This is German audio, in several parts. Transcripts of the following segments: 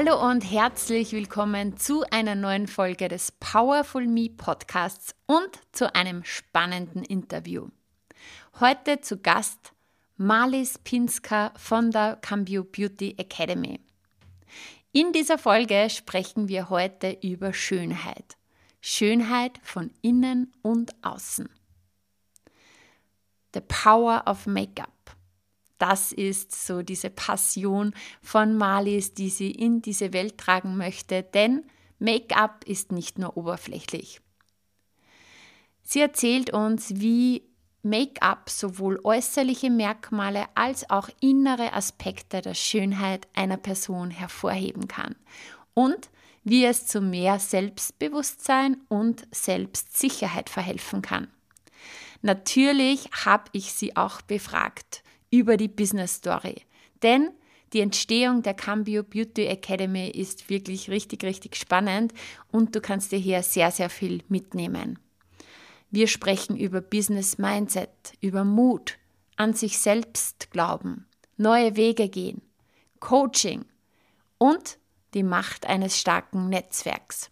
Hallo und herzlich willkommen zu einer neuen Folge des Powerful Me Podcasts und zu einem spannenden Interview. Heute zu Gast Marlies Pinska von der Cambio Beauty Academy. In dieser Folge sprechen wir heute über Schönheit. Schönheit von innen und außen. The Power of Make-up das ist so diese Passion von Marlies, die sie in diese Welt tragen möchte, denn Make-up ist nicht nur oberflächlich. Sie erzählt uns, wie Make-up sowohl äußerliche Merkmale als auch innere Aspekte der Schönheit einer Person hervorheben kann und wie es zu mehr Selbstbewusstsein und Selbstsicherheit verhelfen kann. Natürlich habe ich sie auch befragt über die Business Story. Denn die Entstehung der Cambio Beauty Academy ist wirklich richtig, richtig spannend und du kannst dir hier sehr, sehr viel mitnehmen. Wir sprechen über Business Mindset, über Mut, an sich selbst glauben, neue Wege gehen, Coaching und die Macht eines starken Netzwerks.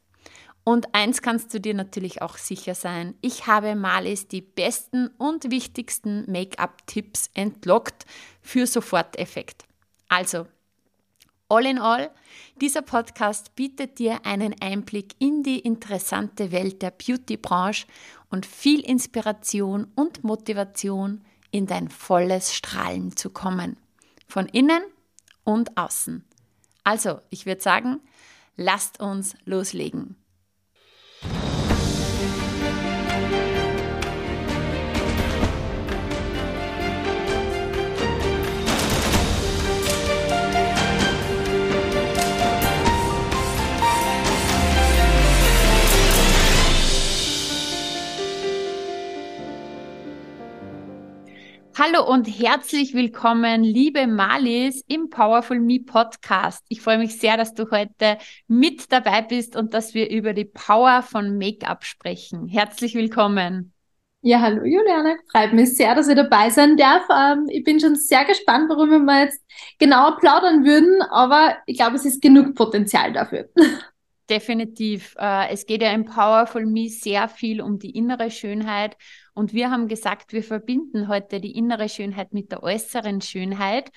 Und eins kannst du dir natürlich auch sicher sein, ich habe Malis die besten und wichtigsten Make-up-Tipps entlockt für Soforteffekt. Also, all in all, dieser Podcast bietet dir einen Einblick in die interessante Welt der Beauty-Branche und viel Inspiration und Motivation, in dein volles Strahlen zu kommen. Von innen und außen. Also, ich würde sagen, lasst uns loslegen. Hallo und herzlich willkommen, liebe Malis, im Powerful Me Podcast. Ich freue mich sehr, dass du heute mit dabei bist und dass wir über die Power von Make-up sprechen. Herzlich willkommen. Ja, hallo Juliane, freut mich sehr, dass ich dabei sein darf. Ähm, ich bin schon sehr gespannt, worüber wir jetzt genauer plaudern würden, aber ich glaube, es ist genug Potenzial dafür. Definitiv. Äh, es geht ja im Powerful Me sehr viel um die innere Schönheit und wir haben gesagt, wir verbinden heute die innere Schönheit mit der äußeren Schönheit.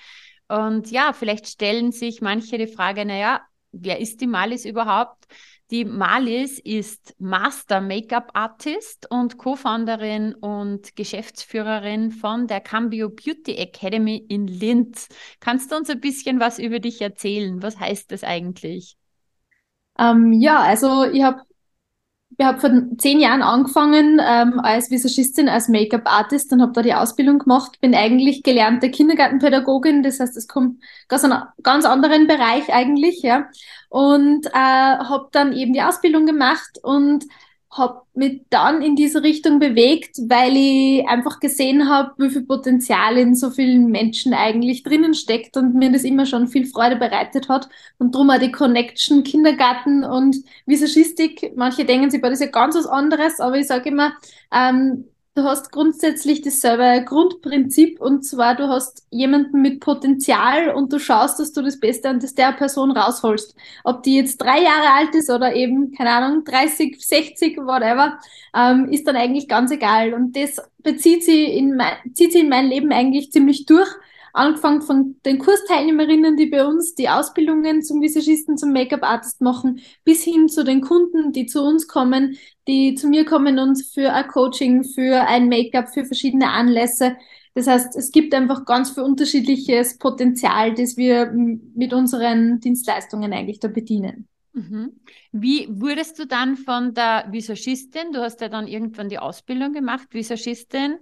Und ja, vielleicht stellen sich manche die Frage, naja, wer ist die Malis überhaupt? Die Malis ist Master Make-up Artist und Co-Founderin und Geschäftsführerin von der Cambio Beauty Academy in Linz. Kannst du uns ein bisschen was über dich erzählen? Was heißt das eigentlich? Ähm, ja, also ich habe ich habe vor zehn Jahren angefangen ähm, als Visagistin, als Make-up-Artist und habe da die Ausbildung gemacht. Bin eigentlich gelernte Kindergartenpädagogin, das heißt, es kommt aus einem ganz anderen Bereich eigentlich, ja. Und äh, habe dann eben die Ausbildung gemacht und habe mich dann in diese Richtung bewegt, weil ich einfach gesehen habe, wie viel Potenzial in so vielen Menschen eigentlich drinnen steckt und mir das immer schon viel Freude bereitet hat. Und darum auch die Connection Kindergarten und Visagistik. Manche denken sich, das ist ja ganz was anderes, aber ich sage immer, ähm, du hast grundsätzlich dasselbe Grundprinzip und zwar du hast jemanden mit Potenzial und du schaust, dass du das Beste an der Person rausholst. Ob die jetzt drei Jahre alt ist oder eben, keine Ahnung, 30, 60, whatever, ähm, ist dann eigentlich ganz egal. Und das bezieht sie in mein, zieht sie in mein Leben eigentlich ziemlich durch angefangen von den Kursteilnehmerinnen, die bei uns die Ausbildungen zum Visagisten, zum Make-up-Artist machen, bis hin zu den Kunden, die zu uns kommen, die zu mir kommen und für ein Coaching, für ein Make-up, für verschiedene Anlässe. Das heißt, es gibt einfach ganz viel unterschiedliches Potenzial, das wir mit unseren Dienstleistungen eigentlich da bedienen. Mhm. Wie wurdest du dann von der Visagistin, du hast ja dann irgendwann die Ausbildung gemacht, Visagistin,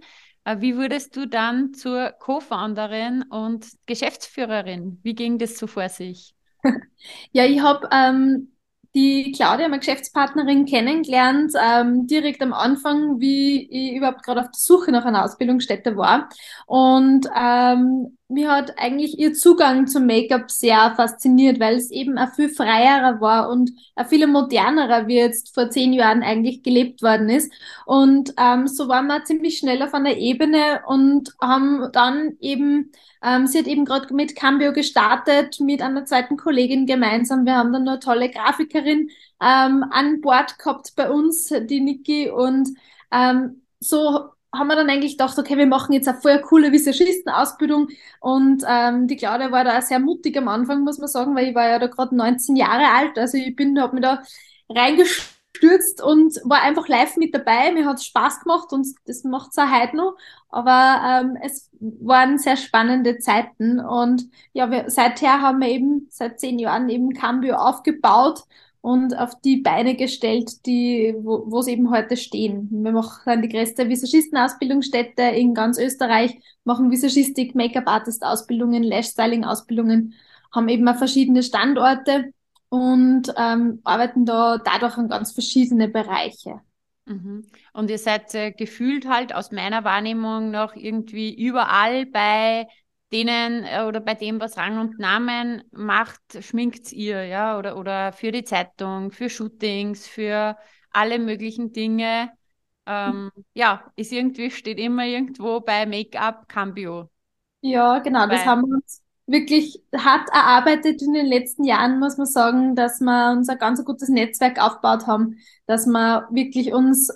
wie wurdest du dann zur Co-Founderin und Geschäftsführerin? Wie ging das so vor sich? Ja, ich habe ähm, die Claudia, meine Geschäftspartnerin, kennengelernt, ähm, direkt am Anfang, wie ich überhaupt gerade auf der Suche nach einer Ausbildungsstätte war. Und ähm, mir hat eigentlich ihr Zugang zum Make-up sehr fasziniert, weil es eben auch viel freierer war und auch viel modernerer, wie jetzt vor zehn Jahren eigentlich gelebt worden ist. Und ähm, so waren wir ziemlich schnell auf einer Ebene und haben dann eben ähm, sie hat eben gerade mit Cambio gestartet, mit einer zweiten Kollegin gemeinsam. Wir haben dann eine tolle Grafikerin ähm, an Bord gehabt bei uns, die Niki. Und ähm, so haben wir dann eigentlich gedacht, okay, wir machen jetzt eine voll coole Visagistenausbildung. Und ähm, die Claudia war da sehr mutig am Anfang, muss man sagen, weil ich war ja da gerade 19 Jahre alt. Also ich bin, habe mich da reingeschrieben gestürzt und war einfach live mit dabei. Mir hat es Spaß gemacht und das macht es auch heute noch. Aber ähm, es waren sehr spannende Zeiten und ja, wir, seither haben wir eben seit zehn Jahren eben Cambio aufgebaut und auf die Beine gestellt, die, wo es eben heute stehen. Wir machen die größte Visagistenausbildungsstätte in ganz Österreich, machen Visagistik, Make-up-Artist-Ausbildungen, Lash-Styling-Ausbildungen, haben eben auch verschiedene Standorte und ähm, arbeiten da dadurch in ganz verschiedene Bereiche. Mhm. Und ihr seid äh, gefühlt halt aus meiner Wahrnehmung noch irgendwie überall bei denen äh, oder bei dem, was Rang und Namen macht, schminkt ihr, ja, oder, oder für die Zeitung, für Shootings, für alle möglichen Dinge. Ähm, ja, ist irgendwie, steht immer irgendwo bei Make-up Cambio. Ja, genau, das haben wir uns wirklich hart erarbeitet in den letzten Jahren, muss man sagen, dass wir uns ein ganz gutes Netzwerk aufgebaut haben, dass wir wirklich uns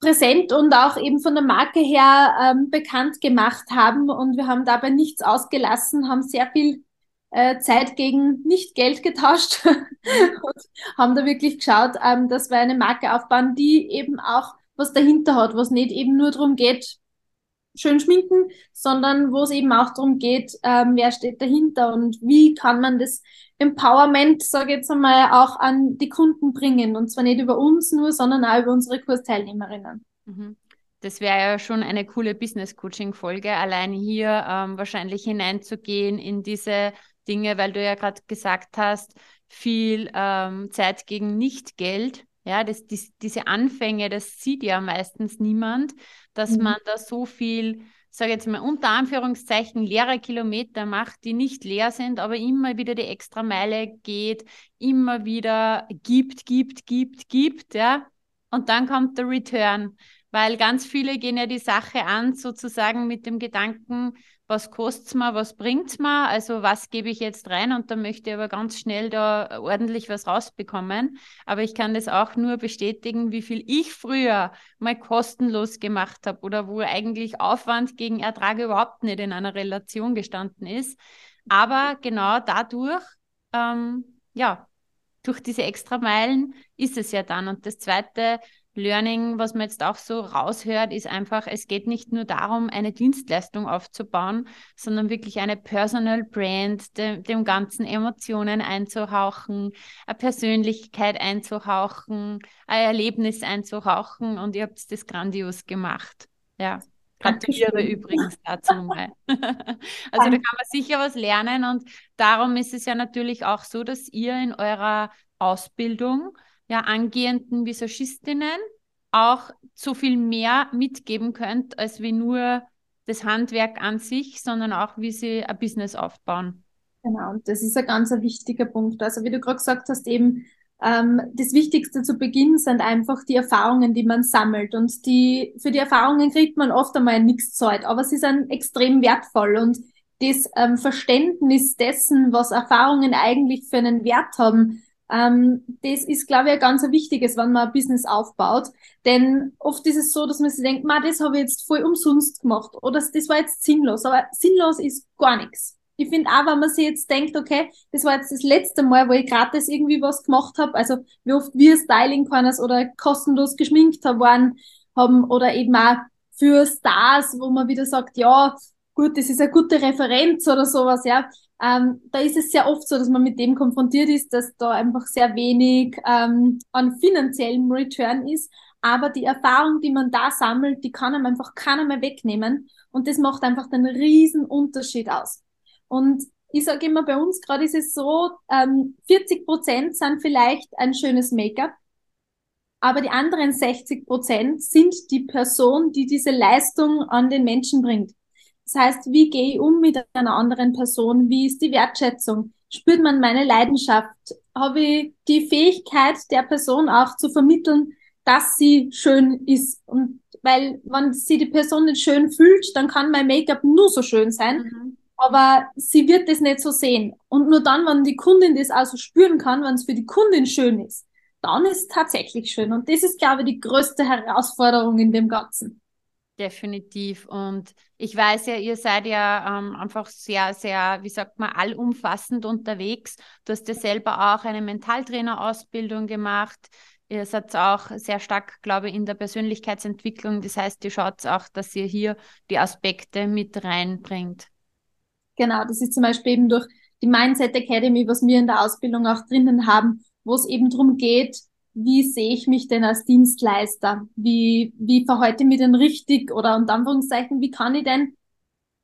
präsent und auch eben von der Marke her ähm, bekannt gemacht haben. Und wir haben dabei nichts ausgelassen, haben sehr viel äh, Zeit gegen nicht Geld getauscht und haben da wirklich geschaut, ähm, dass wir eine Marke aufbauen, die eben auch was dahinter hat, was nicht eben nur darum geht, schön schminken, sondern wo es eben auch darum geht, ähm, wer steht dahinter und wie kann man das Empowerment, sage ich jetzt einmal, auch an die Kunden bringen. Und zwar nicht über uns nur, sondern auch über unsere Kursteilnehmerinnen. Mhm. Das wäre ja schon eine coole Business-Coaching-Folge, allein hier ähm, wahrscheinlich hineinzugehen in diese Dinge, weil du ja gerade gesagt hast, viel ähm, Zeit gegen Nicht-Geld. Ja, das, die, diese Anfänge, das sieht ja meistens niemand, dass mhm. man da so viel, sage jetzt mal unter Anführungszeichen, leere Kilometer macht, die nicht leer sind, aber immer wieder die extra Meile geht, immer wieder gibt, gibt, gibt, gibt, ja. Und dann kommt der Return, weil ganz viele gehen ja die Sache an, sozusagen mit dem Gedanken, was kostet es mir, was bringt es mir, also was gebe ich jetzt rein und dann möchte ich aber ganz schnell da ordentlich was rausbekommen. Aber ich kann das auch nur bestätigen, wie viel ich früher mal kostenlos gemacht habe oder wo eigentlich Aufwand gegen Ertrag überhaupt nicht in einer Relation gestanden ist. Aber genau dadurch, ähm, ja, durch diese extra Meilen ist es ja dann. Und das Zweite, Learning, was man jetzt auch so raushört, ist einfach, es geht nicht nur darum, eine Dienstleistung aufzubauen, sondern wirklich eine Personal Brand, de, dem ganzen Emotionen einzuhauchen, eine Persönlichkeit einzuhauchen, ein Erlebnis einzuhauchen und ihr habt das grandios gemacht. Ja. Gratuliere übrigens dazu mal. also da kann man sicher was lernen und darum ist es ja natürlich auch so, dass ihr in eurer Ausbildung ja, angehenden Visagistinnen auch so viel mehr mitgeben könnt, als wie nur das Handwerk an sich, sondern auch, wie sie ein Business aufbauen. Genau, das ist ein ganz wichtiger Punkt. Also wie du gerade gesagt hast, eben ähm, das Wichtigste zu Beginn sind einfach die Erfahrungen, die man sammelt. Und die, für die Erfahrungen kriegt man oft einmal nichts Zeit, aber sie sind extrem wertvoll. Und das ähm, Verständnis dessen, was Erfahrungen eigentlich für einen Wert haben, ähm, das ist, glaube ich, ein ganz wichtiges, wenn man ein Business aufbaut. Denn oft ist es so, dass man sich denkt, Ma, das habe ich jetzt voll umsonst gemacht oder das war jetzt sinnlos. Aber sinnlos ist gar nichts. Ich finde auch, wenn man sich jetzt denkt, okay, das war jetzt das letzte Mal, wo ich gratis irgendwie was gemacht habe, also wie oft wir Styling Corners oder kostenlos geschminkt haben, haben oder eben auch für Stars, wo man wieder sagt, ja, gut, das ist eine gute Referenz oder sowas, ja ähm, da ist es sehr oft so, dass man mit dem konfrontiert ist, dass da einfach sehr wenig ähm, an finanziellem Return ist. Aber die Erfahrung, die man da sammelt, die kann einem einfach keiner mehr wegnehmen. Und das macht einfach den riesen Unterschied aus. Und ich sage immer, bei uns gerade ist es so, ähm, 40 Prozent sind vielleicht ein schönes Make-up, aber die anderen 60 Prozent sind die Person, die diese Leistung an den Menschen bringt. Das heißt, wie gehe ich um mit einer anderen Person? Wie ist die Wertschätzung? Spürt man meine Leidenschaft? Habe ich die Fähigkeit der Person auch zu vermitteln, dass sie schön ist? Und weil, wenn sie die Person nicht schön fühlt, dann kann mein Make-up nur so schön sein. Mhm. Aber sie wird das nicht so sehen. Und nur dann, wenn die Kundin das also spüren kann, wenn es für die Kundin schön ist, dann ist es tatsächlich schön. Und das ist, glaube ich, die größte Herausforderung in dem Ganzen. Definitiv. Und ich weiß ja, ihr seid ja ähm, einfach sehr, sehr, wie sagt man, allumfassend unterwegs. Du hast ja selber auch eine Mentaltrainerausbildung gemacht. Ihr seid auch sehr stark, glaube ich, in der Persönlichkeitsentwicklung. Das heißt, ihr schaut auch, dass ihr hier die Aspekte mit reinbringt. Genau, das ist zum Beispiel eben durch die Mindset Academy, was wir in der Ausbildung auch drinnen haben, wo es eben darum geht, wie sehe ich mich denn als Dienstleister? Wie, wie verhalte ich mich denn richtig? Oder unter Anführungszeichen, wie kann ich denn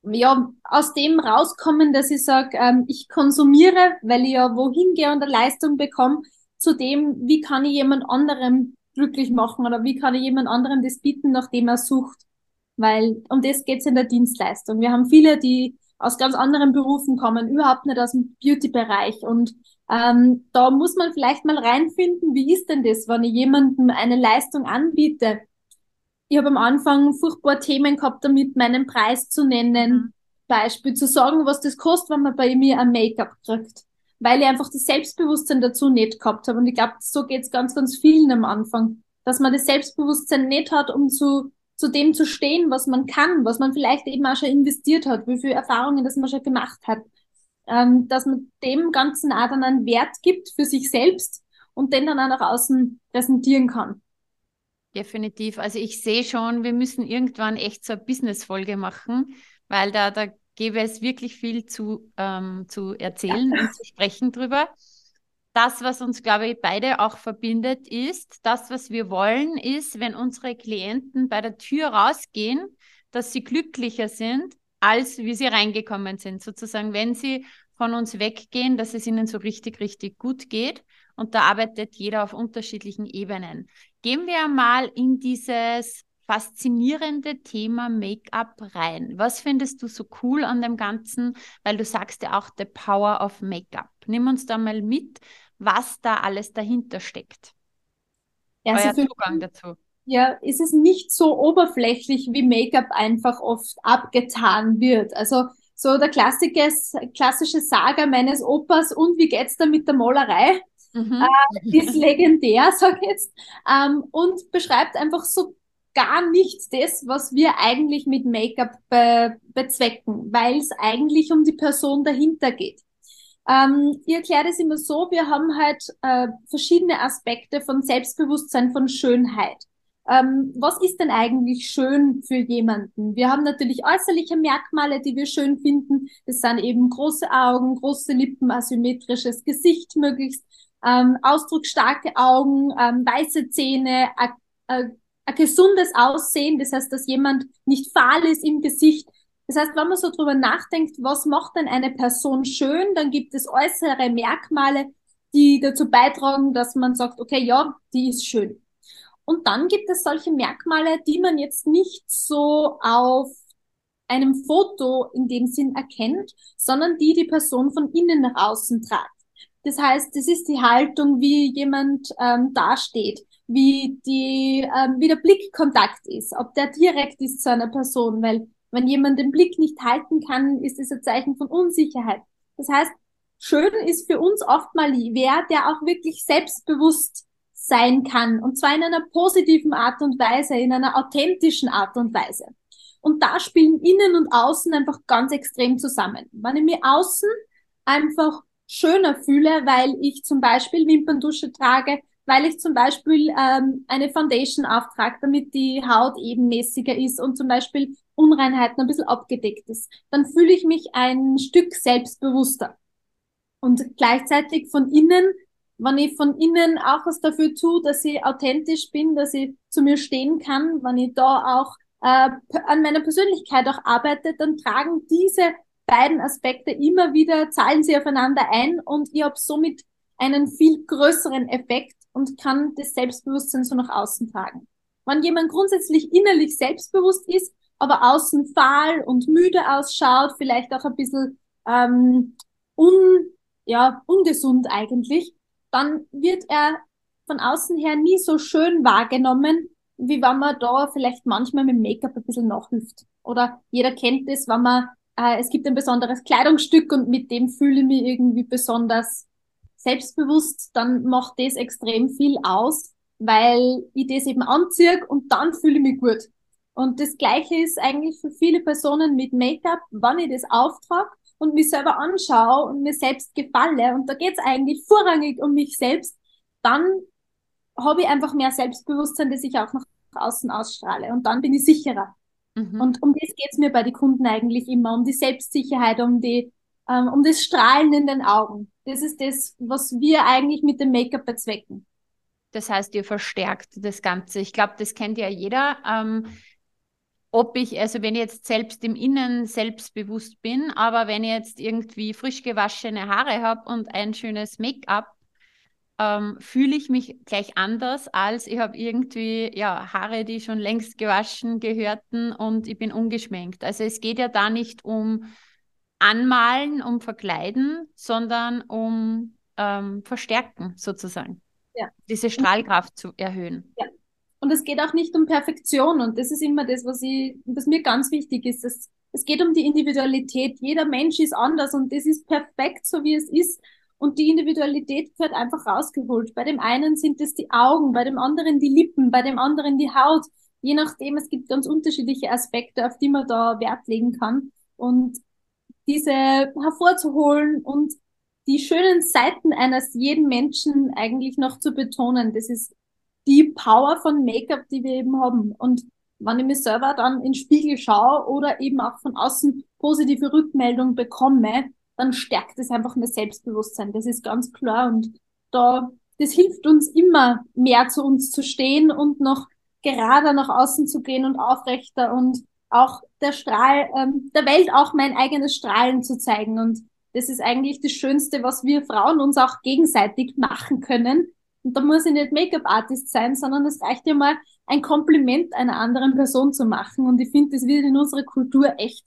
ja, aus dem rauskommen, dass ich sage, ähm, ich konsumiere, weil ich ja wohin gehe und eine Leistung bekomme, zu dem, wie kann ich jemand anderem glücklich machen oder wie kann ich jemand anderem das bieten, nachdem er sucht. Weil um das geht's in der Dienstleistung. Wir haben viele, die aus ganz anderen Berufen kommen, überhaupt nicht aus dem Beauty-Bereich. Und ähm, da muss man vielleicht mal reinfinden, wie ist denn das, wenn ich jemandem eine Leistung anbiete? Ich habe am Anfang furchtbar Themen gehabt, damit meinen Preis zu nennen, mhm. Beispiel zu sagen, was das kostet, wenn man bei mir ein Make-up kriegt. Weil ich einfach das Selbstbewusstsein dazu nicht gehabt habe. Und ich glaube, so geht's ganz, ganz vielen am Anfang. Dass man das Selbstbewusstsein nicht hat, um zu zu dem zu stehen, was man kann, was man vielleicht eben auch schon investiert hat, wie viele Erfahrungen das man schon gemacht hat. Ähm, dass man dem Ganzen auch dann einen Wert gibt für sich selbst und den dann auch nach außen präsentieren kann. Definitiv. Also ich sehe schon, wir müssen irgendwann echt so eine Business-Folge machen, weil da, da gäbe es wirklich viel zu, ähm, zu erzählen ja. und zu sprechen drüber das, was uns, glaube ich, beide auch verbindet, ist, das, was wir wollen, ist, wenn unsere Klienten bei der Tür rausgehen, dass sie glücklicher sind, als wie sie reingekommen sind. Sozusagen, wenn sie von uns weggehen, dass es ihnen so richtig, richtig gut geht. Und da arbeitet jeder auf unterschiedlichen Ebenen. Gehen wir mal in dieses faszinierende Thema Make-up rein. Was findest du so cool an dem Ganzen? Weil du sagst ja auch the power of Make-up. Nimm uns da mal mit was da alles dahinter steckt. Ja, Euer Zugang dazu. Ja, ist es nicht so oberflächlich, wie Make-up einfach oft abgetan wird. Also so der klassische Saga meines Opas und wie geht's da mit der Malerei? Mhm. Äh, ist legendär, sag ich jetzt, ähm, und beschreibt einfach so gar nicht das, was wir eigentlich mit Make-up be bezwecken, weil es eigentlich um die Person dahinter geht. Ähm, ich erkläre es immer so, wir haben halt äh, verschiedene Aspekte von Selbstbewusstsein, von Schönheit. Ähm, was ist denn eigentlich schön für jemanden? Wir haben natürlich äußerliche Merkmale, die wir schön finden. Das sind eben große Augen, große Lippen, asymmetrisches Gesicht möglichst, ähm, ausdrucksstarke Augen, ähm, weiße Zähne, ein gesundes Aussehen, das heißt, dass jemand nicht fahl ist im Gesicht, das heißt, wenn man so drüber nachdenkt, was macht denn eine Person schön, dann gibt es äußere Merkmale, die dazu beitragen, dass man sagt, okay, ja, die ist schön. Und dann gibt es solche Merkmale, die man jetzt nicht so auf einem Foto in dem Sinn erkennt, sondern die die Person von innen nach außen tragt. Das heißt, das ist die Haltung, wie jemand ähm, dasteht, wie die, ähm, wie der Blickkontakt ist, ob der direkt ist zu einer Person, weil wenn jemand den Blick nicht halten kann, ist es ein Zeichen von Unsicherheit. Das heißt, schön ist für uns oft mal wer, der auch wirklich selbstbewusst sein kann. Und zwar in einer positiven Art und Weise, in einer authentischen Art und Weise. Und da spielen Innen und Außen einfach ganz extrem zusammen. Wenn ich mir außen einfach schöner fühle, weil ich zum Beispiel Wimperndusche trage, weil ich zum Beispiel ähm, eine Foundation auftrage, damit die Haut ebenmäßiger ist und zum Beispiel Unreinheiten ein bisschen abgedeckt ist, dann fühle ich mich ein Stück selbstbewusster. Und gleichzeitig von innen, wenn ich von innen auch was dafür tue, dass ich authentisch bin, dass ich zu mir stehen kann, wenn ich da auch äh, an meiner Persönlichkeit auch arbeite, dann tragen diese beiden Aspekte immer wieder zahlen sie aufeinander ein und ich habe somit einen viel größeren Effekt und kann das Selbstbewusstsein so nach außen tragen. Wenn jemand grundsätzlich innerlich selbstbewusst ist, aber außen fahl und müde ausschaut, vielleicht auch ein bisschen ähm, un, ja, ungesund eigentlich, dann wird er von außen her nie so schön wahrgenommen, wie wenn man da vielleicht manchmal mit Make-up ein bisschen nachhilft. Oder jeder kennt es, wenn man, äh, es gibt ein besonderes Kleidungsstück und mit dem fühle ich mich irgendwie besonders selbstbewusst, dann macht das extrem viel aus, weil ich das eben anziehe und dann fühle ich mich gut. Und das Gleiche ist eigentlich für viele Personen mit Make-up, wenn ich das auftrage und mich selber anschaue und mir selbst gefalle, und da geht es eigentlich vorrangig um mich selbst, dann habe ich einfach mehr Selbstbewusstsein, das ich auch nach außen ausstrahle. Und dann bin ich sicherer. Mhm. Und um das geht's mir bei den Kunden eigentlich immer, um die Selbstsicherheit, um die, ähm, um das Strahlen in den Augen. Das ist das, was wir eigentlich mit dem Make-up bezwecken. Das heißt, ihr verstärkt das Ganze. Ich glaube, das kennt ja jeder. Ähm, ob ich, also wenn ich jetzt selbst im Innen selbstbewusst bin, aber wenn ich jetzt irgendwie frisch gewaschene Haare habe und ein schönes Make-up, ähm, fühle ich mich gleich anders, als ich habe irgendwie ja, Haare, die schon längst gewaschen gehörten und ich bin ungeschminkt. Also es geht ja da nicht um Anmalen, um Verkleiden, sondern um ähm, Verstärken sozusagen. Ja. Diese Strahlkraft zu erhöhen. Ja. Und es geht auch nicht um Perfektion. Und das ist immer das, was, ich, was mir ganz wichtig ist. Es, es geht um die Individualität. Jeder Mensch ist anders und das ist perfekt, so wie es ist. Und die Individualität wird einfach rausgeholt. Bei dem einen sind es die Augen, bei dem anderen die Lippen, bei dem anderen die Haut. Je nachdem, es gibt ganz unterschiedliche Aspekte, auf die man da Wert legen kann. Und diese hervorzuholen und die schönen Seiten eines jeden Menschen eigentlich noch zu betonen, das ist die Power von Make-up, die wir eben haben. Und wenn ich mir selber dann in den Spiegel schaue oder eben auch von außen positive Rückmeldung bekomme, dann stärkt es einfach mein Selbstbewusstsein. Das ist ganz klar. Und da, das hilft uns immer mehr zu uns zu stehen und noch gerader nach außen zu gehen und aufrechter und auch der Strahl, ähm, der Welt auch mein eigenes Strahlen zu zeigen. Und das ist eigentlich das Schönste, was wir Frauen uns auch gegenseitig machen können. Und da muss ich nicht Make-up-Artist sein, sondern es reicht ja mal, ein Kompliment einer anderen Person zu machen. Und ich finde, das wird in unserer Kultur echt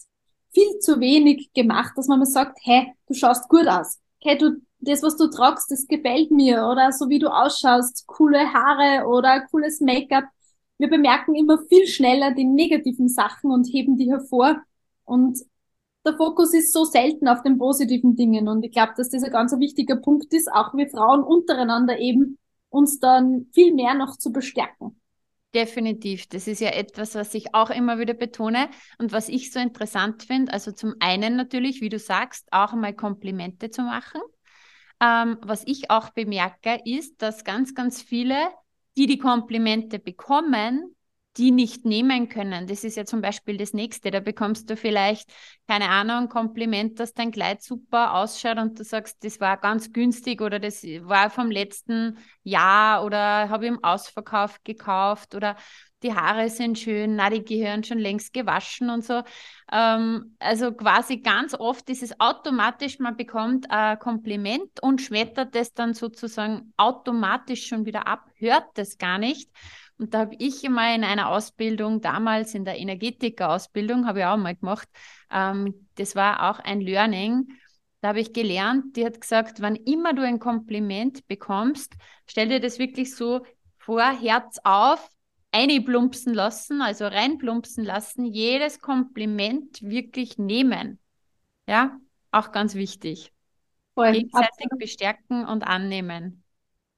viel zu wenig gemacht, dass man mal sagt, hey, du schaust gut aus. Hey, du, das, was du tragst, das gefällt mir. Oder so wie du ausschaust, coole Haare oder cooles Make-up. Wir bemerken immer viel schneller die negativen Sachen und heben die hervor. Und der Fokus ist so selten auf den positiven Dingen. Und ich glaube, dass das ein ganz wichtiger Punkt ist, auch wir Frauen untereinander eben uns dann viel mehr noch zu bestärken. Definitiv. Das ist ja etwas, was ich auch immer wieder betone und was ich so interessant finde. Also zum einen natürlich, wie du sagst, auch einmal Komplimente zu machen. Ähm, was ich auch bemerke, ist, dass ganz, ganz viele, die die Komplimente bekommen, die nicht nehmen können. Das ist ja zum Beispiel das nächste. Da bekommst du vielleicht, keine Ahnung, Kompliment, dass dein Kleid super ausschaut und du sagst, das war ganz günstig oder das war vom letzten Jahr oder habe ich im Ausverkauf gekauft oder die Haare sind schön, na, die gehören schon längst gewaschen und so. Ähm, also quasi ganz oft ist es automatisch, man bekommt ein Kompliment und schmettert es dann sozusagen automatisch schon wieder ab, hört das gar nicht. Und da habe ich mal in einer Ausbildung, damals in der Energetiker-Ausbildung, habe ich auch mal gemacht, ähm, das war auch ein Learning. Da habe ich gelernt, die hat gesagt, wann immer du ein Kompliment bekommst, stell dir das wirklich so vor, Herz auf, einplumpsen lassen, also reinplumpsen lassen, jedes Kompliment wirklich nehmen. Ja, auch ganz wichtig. Voll, Gegenseitig absolut. bestärken und annehmen.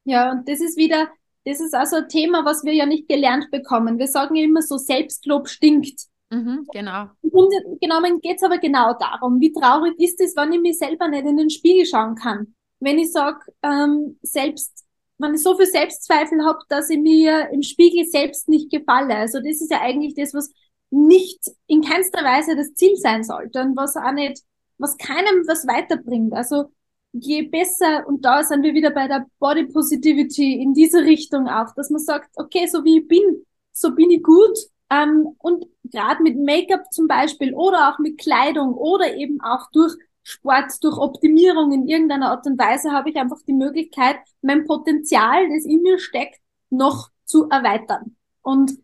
Ja, und das ist wieder, das ist also ein Thema, was wir ja nicht gelernt bekommen. Wir sagen ja immer so, Selbstlob stinkt. Mhm, genau. Und genommen geht es aber genau darum, wie traurig ist es, wenn ich mich selber nicht in den Spiegel schauen kann. Wenn ich sage, ähm, selbst, wenn ich so viel Selbstzweifel habe, dass ich mir im Spiegel selbst nicht gefalle. Also das ist ja eigentlich das, was nicht in keinster Weise das Ziel sein sollte und was auch nicht, was keinem was weiterbringt. Also je besser, und da sind wir wieder bei der Body Positivity in diese Richtung auch, dass man sagt, okay, so wie ich bin, so bin ich gut Ähm, und gerade mit Make-up zum Beispiel oder auch mit Kleidung oder eben auch durch Sport, durch Optimierung in irgendeiner Art und Weise habe ich einfach die Möglichkeit, mein Potenzial, das in mir steckt, noch zu erweitern. Und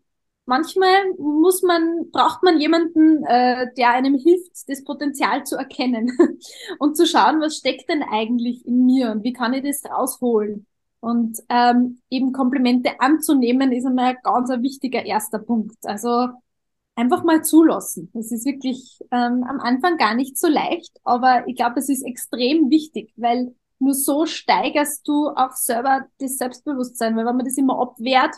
manchmal muss man, braucht man jemanden, äh, der einem hilft, das Potenzial zu erkennen und zu schauen, was steckt denn eigentlich in mir und wie kann ich das rausholen. Und ähm, eben Komplimente anzunehmen, ist einmal ein ganz ein wichtiger erster Punkt. Also einfach mal zulassen. Das ist wirklich ähm, am Anfang gar nicht so leicht, aber ich glaube, es ist extrem wichtig, weil nur so steigerst du auch selber das Selbstbewusstsein, weil wenn man das immer abwehrt,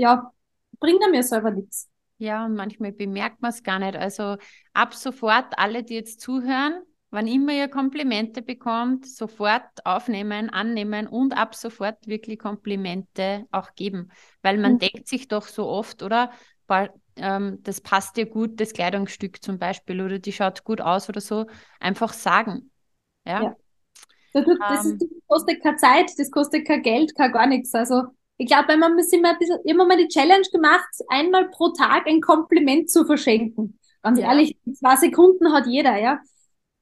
ja, bringt er mir selber nichts. Ja, und manchmal bemerkt man es gar nicht. Also ab sofort, alle, die jetzt zuhören, wann immer ihr Komplimente bekommt, sofort aufnehmen, annehmen und ab sofort wirklich Komplimente auch geben. Weil man mhm. denkt sich doch so oft, oder? Ähm, das passt dir gut, das Kleidungsstück zum Beispiel, oder die schaut gut aus oder so. Einfach sagen. Ja. ja. Das, das, ähm, das kostet keine Zeit, das kostet kein Geld, kein gar nichts. Also ich glaube, wenn man sich mal ein bisschen, immer mal die Challenge gemacht, einmal pro Tag ein Kompliment zu verschenken. Ganz ja. ehrlich, zwei Sekunden hat jeder, ja.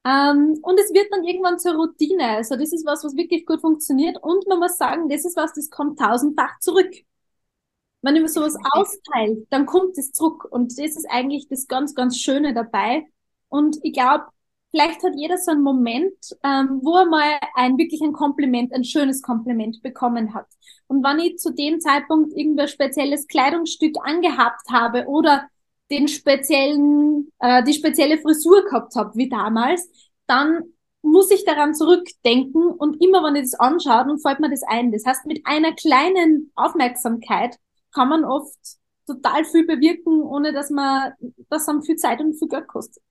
Ähm, und es wird dann irgendwann zur Routine. Also das ist was, was wirklich gut funktioniert. Und man muss sagen, das ist was, das kommt tausendfach zurück. Wenn man sowas austeilt, dann kommt es zurück. Und das ist eigentlich das ganz, ganz Schöne dabei. Und ich glaube, vielleicht hat jeder so einen Moment, ähm, wo er mal ein wirklich ein Kompliment, ein schönes Kompliment bekommen hat. Und wenn ich zu dem Zeitpunkt irgendein spezielles Kleidungsstück angehabt habe oder den speziellen, äh, die spezielle Frisur gehabt habe, wie damals, dann muss ich daran zurückdenken und immer wenn ich das anschaue, dann fällt mir das ein. Das heißt, mit einer kleinen Aufmerksamkeit kann man oft total viel bewirken, ohne dass man das dann viel Zeit und viel Geld kostet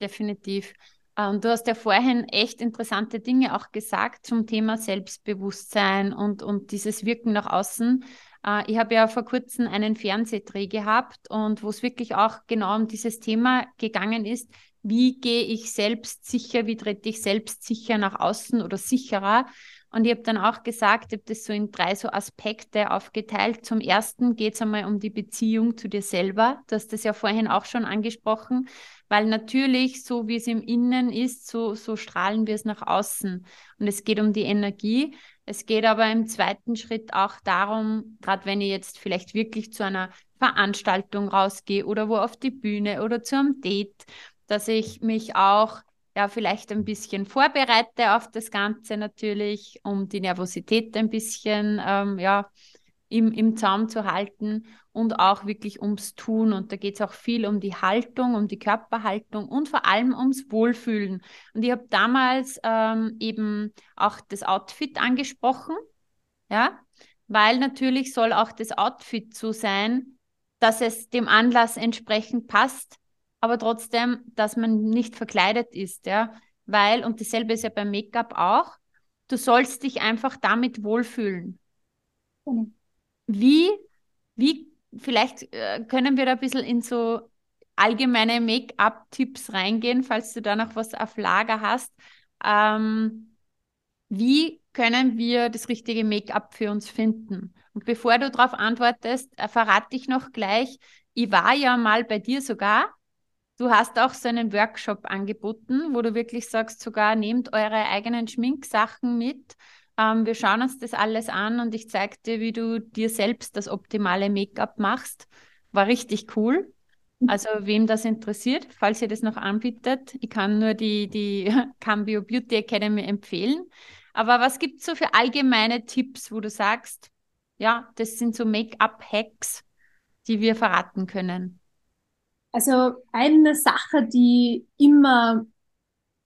definitiv. Und ähm, du hast ja vorhin echt interessante Dinge auch gesagt zum Thema Selbstbewusstsein und, und dieses Wirken nach außen. Äh, ich habe ja vor kurzem einen Fernsehdreh gehabt und wo es wirklich auch genau um dieses Thema gegangen ist, wie gehe ich selbstsicher, wie trete ich selbstsicher nach außen oder sicherer. Und ich habe dann auch gesagt, ich habe das so in drei so Aspekte aufgeteilt. Zum ersten geht es einmal um die Beziehung zu dir selber. Du hast das ja vorhin auch schon angesprochen weil natürlich, so wie es im Innen ist, so, so strahlen wir es nach außen. Und es geht um die Energie. Es geht aber im zweiten Schritt auch darum, gerade wenn ich jetzt vielleicht wirklich zu einer Veranstaltung rausgehe oder wo auf die Bühne oder zu einem Date, dass ich mich auch ja vielleicht ein bisschen vorbereite auf das Ganze natürlich, um die Nervosität ein bisschen ähm, ja im, im Zaum zu halten und auch wirklich ums Tun. Und da geht es auch viel um die Haltung, um die Körperhaltung und vor allem ums Wohlfühlen. Und ich habe damals ähm, eben auch das Outfit angesprochen, ja, weil natürlich soll auch das Outfit so sein, dass es dem Anlass entsprechend passt, aber trotzdem, dass man nicht verkleidet ist, ja, weil, und dasselbe ist ja beim Make-up auch, du sollst dich einfach damit wohlfühlen. Mhm. Wie, wie, vielleicht äh, können wir da ein bisschen in so allgemeine Make-up-Tipps reingehen, falls du da noch was auf Lager hast. Ähm, wie können wir das richtige Make-up für uns finden? Und bevor du darauf antwortest, äh, verrate ich noch gleich, ich war ja mal bei dir sogar. Du hast auch so einen Workshop angeboten, wo du wirklich sagst, sogar nehmt eure eigenen Schminksachen mit ähm, wir schauen uns das alles an und ich zeige dir, wie du dir selbst das optimale Make-up machst. War richtig cool. Mhm. Also wem das interessiert, falls ihr das noch anbietet, ich kann nur die, die Cambio Beauty Academy empfehlen. Aber was gibt es so für allgemeine Tipps, wo du sagst, ja, das sind so Make-up-Hacks, die wir verraten können? Also eine Sache, die immer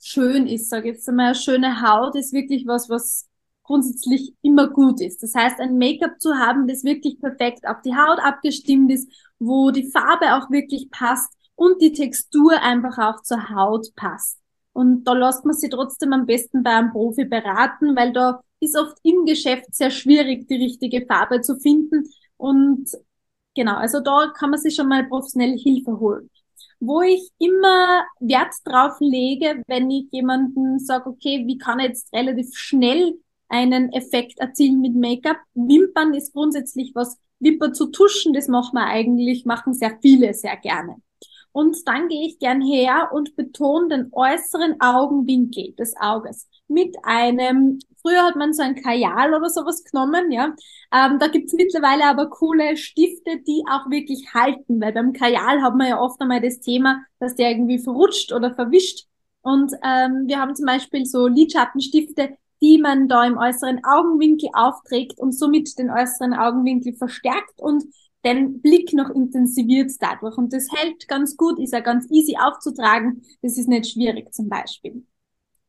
schön ist, sage ich jetzt einmal, schöne Haut ist wirklich was, was grundsätzlich immer gut ist. Das heißt, ein Make-up zu haben, das wirklich perfekt auf die Haut abgestimmt ist, wo die Farbe auch wirklich passt und die Textur einfach auch zur Haut passt. Und da lässt man sich trotzdem am besten bei einem Profi beraten, weil da ist oft im Geschäft sehr schwierig, die richtige Farbe zu finden. Und genau, also da kann man sich schon mal professionelle Hilfe holen. Wo ich immer Wert drauf lege, wenn ich jemanden sage, okay, wie kann ich jetzt relativ schnell einen Effekt erzielen mit Make-up. Wimpern ist grundsätzlich was Wimper zu tuschen, das machen wir eigentlich, machen sehr viele sehr gerne. Und dann gehe ich gern her und betone den äußeren Augenwinkel des Auges mit einem, früher hat man so ein Kajal oder sowas genommen, ja. Ähm, da gibt's mittlerweile aber coole Stifte, die auch wirklich halten, weil beim Kajal hat man ja oft einmal das Thema, dass der irgendwie verrutscht oder verwischt. Und ähm, wir haben zum Beispiel so Lidschattenstifte, die man da im äußeren Augenwinkel aufträgt und somit den äußeren Augenwinkel verstärkt und den Blick noch intensiviert dadurch. Und das hält ganz gut, ist ja ganz easy aufzutragen. Das ist nicht schwierig zum Beispiel.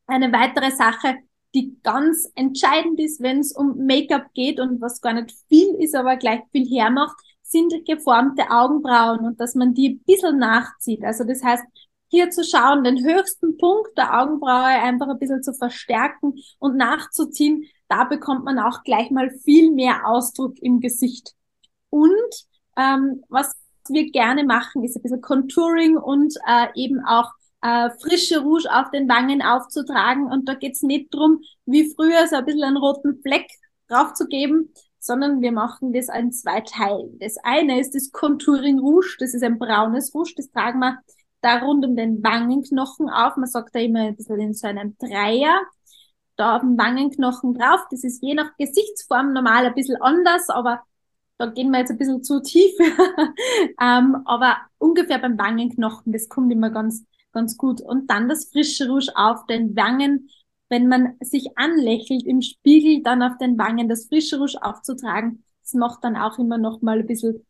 Eine weitere Sache, die ganz entscheidend ist, wenn es um Make-up geht und was gar nicht viel ist, aber gleich viel hermacht, sind geformte Augenbrauen und dass man die ein bisschen nachzieht. Also das heißt, hier zu schauen, den höchsten Punkt der Augenbraue einfach ein bisschen zu verstärken und nachzuziehen, da bekommt man auch gleich mal viel mehr Ausdruck im Gesicht. Und ähm, was wir gerne machen, ist ein bisschen Contouring und äh, eben auch äh, frische Rouge auf den Wangen aufzutragen. Und da geht's nicht drum, wie früher so ein bisschen einen roten Fleck draufzugeben, sondern wir machen das in zwei Teilen. Das eine ist das Contouring Rouge, das ist ein braunes Rouge, das tragen wir da rund um den Wangenknochen auf. Man sagt da immer ein bisschen in so einem Dreier. Da dem Wangenknochen drauf. Das ist je nach Gesichtsform normal ein bisschen anders, aber da gehen wir jetzt ein bisschen zu tief. ähm, aber ungefähr beim Wangenknochen, das kommt immer ganz, ganz gut. Und dann das frische Rouge auf den Wangen. Wenn man sich anlächelt im Spiegel, dann auf den Wangen das frische Rouge aufzutragen, das macht dann auch immer noch mal ein bisschen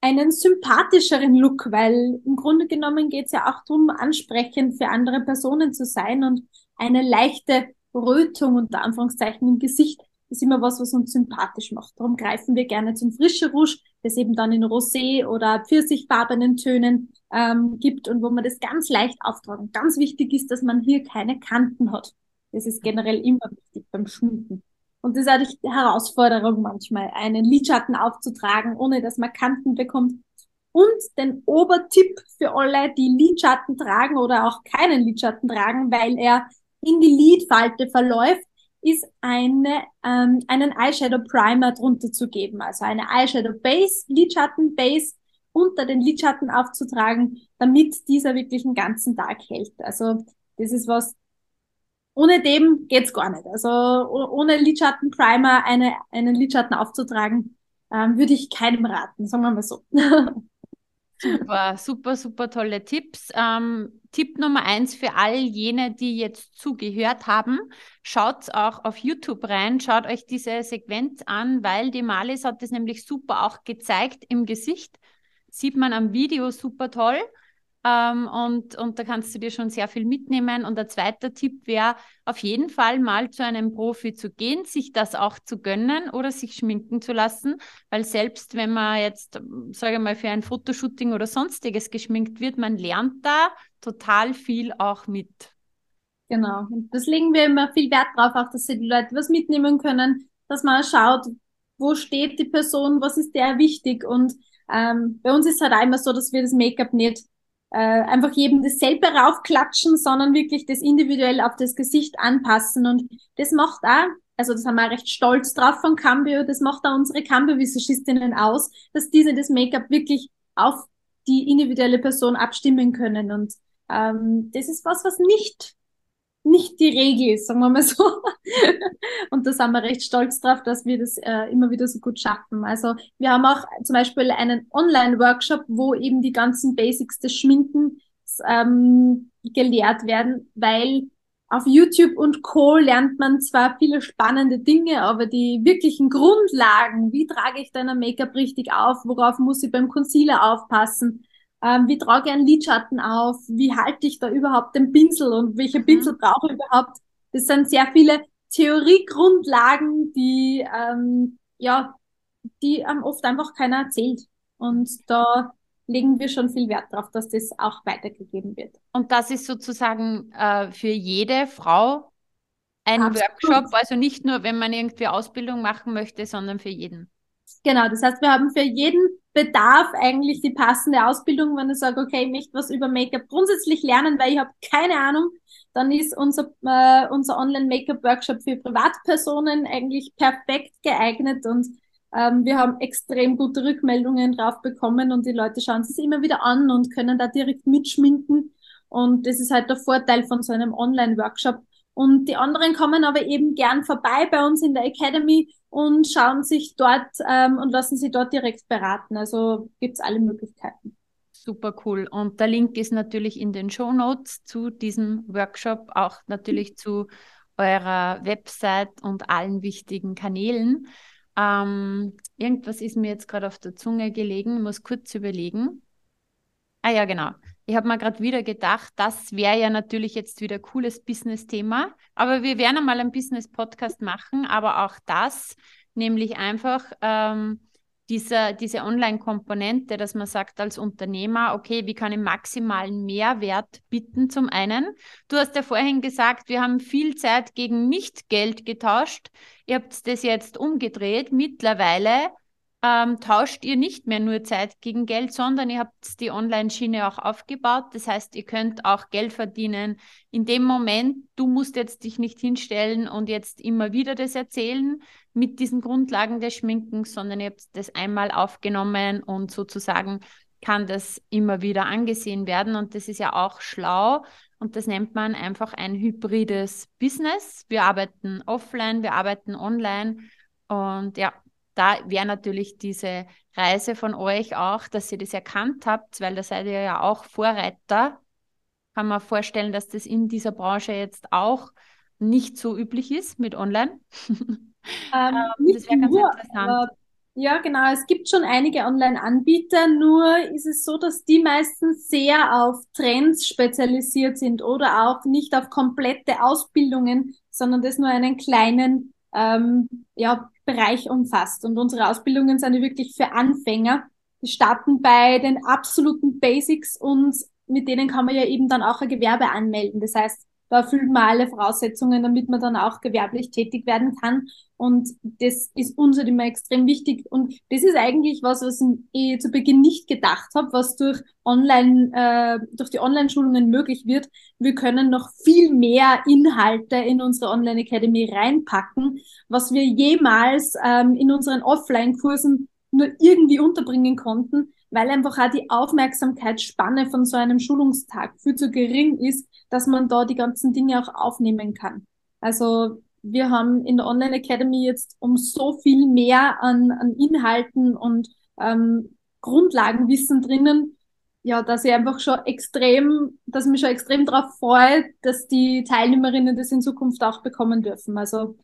einen sympathischeren Look, weil im Grunde genommen geht es ja auch darum, ansprechend für andere Personen zu sein und eine leichte Rötung unter Anführungszeichen im Gesicht ist immer was, was uns sympathisch macht. Darum greifen wir gerne zum frische Rouge, das eben dann in Rosé oder pfirsichfarbenen Tönen ähm, gibt und wo man das ganz leicht auftragen. Ganz wichtig ist, dass man hier keine Kanten hat. Das ist generell immer wichtig beim Schminken. Und das ist auch die Herausforderung manchmal, einen Lidschatten aufzutragen, ohne dass man Kanten bekommt. Und den Obertipp für alle, die Lidschatten tragen oder auch keinen Lidschatten tragen, weil er in die Lidfalte verläuft, ist eine, ähm, einen Eyeshadow Primer drunter zu geben. Also eine Eyeshadow Base, Lidschatten Base unter den Lidschatten aufzutragen, damit dieser wirklich den ganzen Tag hält. Also das ist was, ohne dem geht's gar nicht. Also ohne Lidschatten Primer eine, einen Lidschatten aufzutragen, ähm, würde ich keinem raten, sagen wir mal so. Super, super, super tolle Tipps. Ähm, Tipp Nummer eins für all jene, die jetzt zugehört haben, schaut auch auf YouTube rein, schaut euch diese Sequenz an, weil die Malis hat das nämlich super auch gezeigt im Gesicht. Sieht man am Video super toll. Ähm, und, und da kannst du dir schon sehr viel mitnehmen. Und der zweite Tipp wäre, auf jeden Fall mal zu einem Profi zu gehen, sich das auch zu gönnen oder sich schminken zu lassen. Weil selbst wenn man jetzt, sage ich mal, für ein Fotoshooting oder sonstiges geschminkt wird, man lernt da total viel auch mit. Genau. Und das legen wir immer viel Wert drauf, auch dass sie die Leute was mitnehmen können, dass man schaut, wo steht die Person, was ist der wichtig. Und ähm, bei uns ist halt auch immer so, dass wir das Make-up nicht äh, einfach jedem dasselbe raufklatschen, sondern wirklich das individuell auf das Gesicht anpassen. Und das macht auch, also das haben wir recht stolz drauf von Cambio, das macht auch unsere Cambio-Visagistinnen aus, dass diese das Make-up wirklich auf die individuelle Person abstimmen können. Und ähm, das ist was, was nicht nicht die Regel ist, sagen wir mal so. und da sind wir recht stolz drauf, dass wir das äh, immer wieder so gut schaffen. Also wir haben auch zum Beispiel einen Online-Workshop, wo eben die ganzen Basics des Schminkens ähm, gelehrt werden, weil auf YouTube und Co. lernt man zwar viele spannende Dinge, aber die wirklichen Grundlagen, wie trage ich dein Make-up richtig auf, worauf muss ich beim Concealer aufpassen, ähm, wie trage ich einen Lidschatten auf, wie halte ich da überhaupt den Pinsel und welche mhm. Pinsel brauche ich überhaupt. Das sind sehr viele Theoriegrundlagen, die, ähm, ja, die ähm, oft einfach keiner erzählt. Und da legen wir schon viel Wert darauf, dass das auch weitergegeben wird. Und das ist sozusagen äh, für jede Frau ein Absolut. Workshop, also nicht nur, wenn man irgendwie Ausbildung machen möchte, sondern für jeden. Genau, das heißt, wir haben für jeden Bedarf eigentlich die passende Ausbildung. Wenn ich sage, okay, ich möchte was über Make-up grundsätzlich lernen, weil ich habe keine Ahnung, dann ist unser, äh, unser Online-Make-up-Workshop für Privatpersonen eigentlich perfekt geeignet und Ähm, wir haben extrem gute Rückmeldungen drauf bekommen und die Leute schauen es immer wieder an und können da direkt mitschminken. Und das ist halt der Vorteil von so einem Online-Workshop. Und die anderen kommen aber eben gern vorbei bei uns in der Academy und schauen sich dort ähm, und lassen sich dort direkt beraten. Also gibt's alle Möglichkeiten. Super cool. Und der Link ist natürlich in den Show Notes zu diesem Workshop, auch natürlich zu eurer Website und allen wichtigen Kanälen. Ähm, irgendwas ist mir jetzt gerade auf der Zunge gelegen, muss kurz überlegen. Ah ja, genau. Ich habe mir gerade wieder gedacht, das wäre ja natürlich jetzt wieder cooles Business-Thema. Aber wir werden einmal einen Business-Podcast machen, aber auch das, nämlich einfach ähm, dieser, diese Online-Komponente, dass man sagt als Unternehmer, okay, wie kann ich maximalen Mehrwert bieten zum einen. Du hast ja vorhin gesagt, wir haben viel Zeit gegen Nicht-Geld getauscht. Ihr habt das jetzt umgedreht. Mittlerweile ähm, tauscht ihr nicht mehr nur Zeit gegen Geld, sondern ihr habt die Online-Schiene auch aufgebaut. Das heißt, ihr könnt auch Geld verdienen. In dem Moment, du musst jetzt dich nicht hinstellen und jetzt immer wieder das erzählen mit diesen Grundlagen des Schminkens, sondern ihr habt das einmal aufgenommen und sozusagen kann das immer wieder angesehen werden. Und das ist ja auch schlau. Und das nennt man einfach ein hybrides Business. Wir arbeiten offline, wir arbeiten online. Und ja, da wäre natürlich diese Reise von euch auch, dass ihr das erkannt habt, weil da seid ihr ja auch Vorreiter. Kann man vorstellen, dass das in dieser Branche jetzt auch nicht so üblich ist mit Online. Ähm, ähm das wäre ganz nur, interessant. ja, genau. Es gibt schon einige Online-Anbieter, nur ist es so, dass die meistens sehr auf Trends spezialisiert sind oder auch nicht auf komplette Ausbildungen, sondern das nur einen kleinen ähm, ja, Bereich umfasst. Und unsere Ausbildungen sind wirklich für Anfänger. Die starten bei den absoluten Basics und mit denen kann man ja eben dann auch ein Gewerbe anmelden. Das heißt, da erfüllt man alle Voraussetzungen, damit man dann auch gewerblich tätig werden kann. Und das ist uns halt immer extrem wichtig. Und das ist eigentlich was, was ich zu Beginn nicht gedacht habe, was durch Online, äh, durch die Online-Schulungen möglich wird. Wir können noch viel mehr Inhalte in unsere Online Academy reinpacken, was wir jemals ähm, in unseren Offline-Kursen nur irgendwie unterbringen konnten, weil einfach auch die Aufmerksamkeitsspanne von so einem Schulungstag viel zu gering ist, dass man da die ganzen Dinge auch aufnehmen kann. Also wir haben in der Online Academy jetzt um so viel mehr an, an Inhalten und ähm, Grundlagenwissen drinnen, ja, dass ich einfach schon extrem, dass mich schon extrem darauf freut, dass die Teilnehmerinnen das in Zukunft auch bekommen dürfen. Also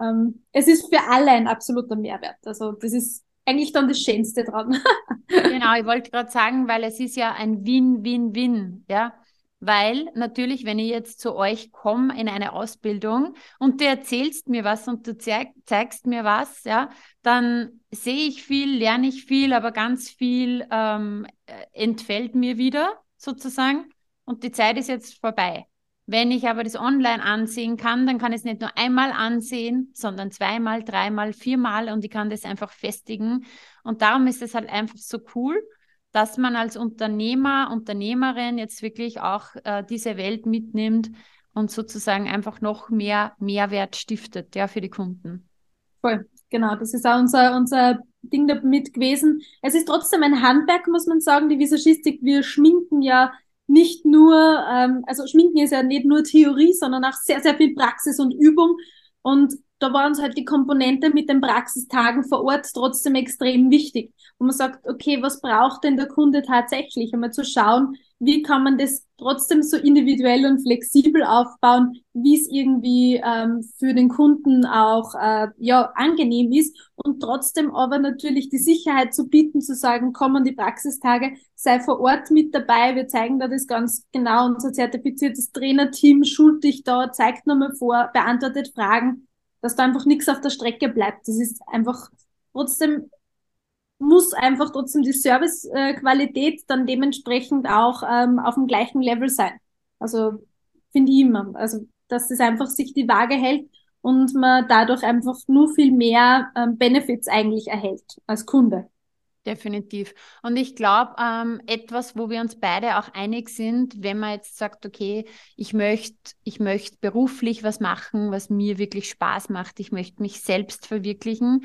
ähm, es ist für alle ein absoluter Mehrwert. Also das ist eigentlich dann das Schönste dran. genau, ich wollte gerade sagen, weil es ist ja ein Win-Win-Win, ja. Weil natürlich, wenn ich jetzt zu euch komme in eine Ausbildung und du erzählst mir was und du zeig, zeigst mir was, ja, dann sehe ich viel, lerne ich viel, aber ganz viel ähm, äh, entfällt mir wieder sozusagen und die Zeit ist jetzt vorbei. Wenn ich aber das online ansehen kann, dann kann ich es nicht nur einmal ansehen, sondern zweimal, dreimal, viermal und ich kann das einfach festigen. Und darum ist es halt einfach so cool, dass man als Unternehmer, Unternehmerin jetzt wirklich auch äh, diese Welt mitnimmt und sozusagen einfach noch mehr Mehrwert stiftet, ja, für die Kunden. Voll, genau. Das ist auch unser, unser Ding damit gewesen. Es ist trotzdem ein Handwerk, muss man sagen, die Visagistik. Wir schminken ja nicht nur, ähm, also Schminken ist ja nicht nur Theorie, sondern auch sehr, sehr viel Praxis und Übung. Und da war uns halt die Komponente mit den Praxistagen vor Ort trotzdem extrem wichtig. Und man sagt, okay, was braucht denn der Kunde tatsächlich? Einmal zu schauen, wie kann man das trotzdem so individuell und flexibel aufbauen, wie es irgendwie ähm, für den Kunden auch äh, ja angenehm ist und trotzdem aber natürlich die Sicherheit zu bieten, zu sagen, kommen die Praxistage, sei vor Ort mit dabei, wir zeigen da das ganz genau, unser zertifiziertes Trainerteam schult dich da, zeigt nochmal vor, beantwortet Fragen dass da einfach nichts auf der Strecke bleibt. Das ist einfach trotzdem muss einfach trotzdem die Servicequalität dann dementsprechend auch ähm, auf dem gleichen Level sein. Also finde ich immer. Also dass es einfach sich die Waage hält und man dadurch einfach nur viel mehr ähm, Benefits eigentlich erhält als Kunde. Definitiv. Und ich glaube, ähm, etwas, wo wir uns beide auch einig sind, wenn man jetzt sagt, okay, ich möchte, ich möchte beruflich was machen, was mir wirklich Spaß macht, ich möchte mich selbst verwirklichen,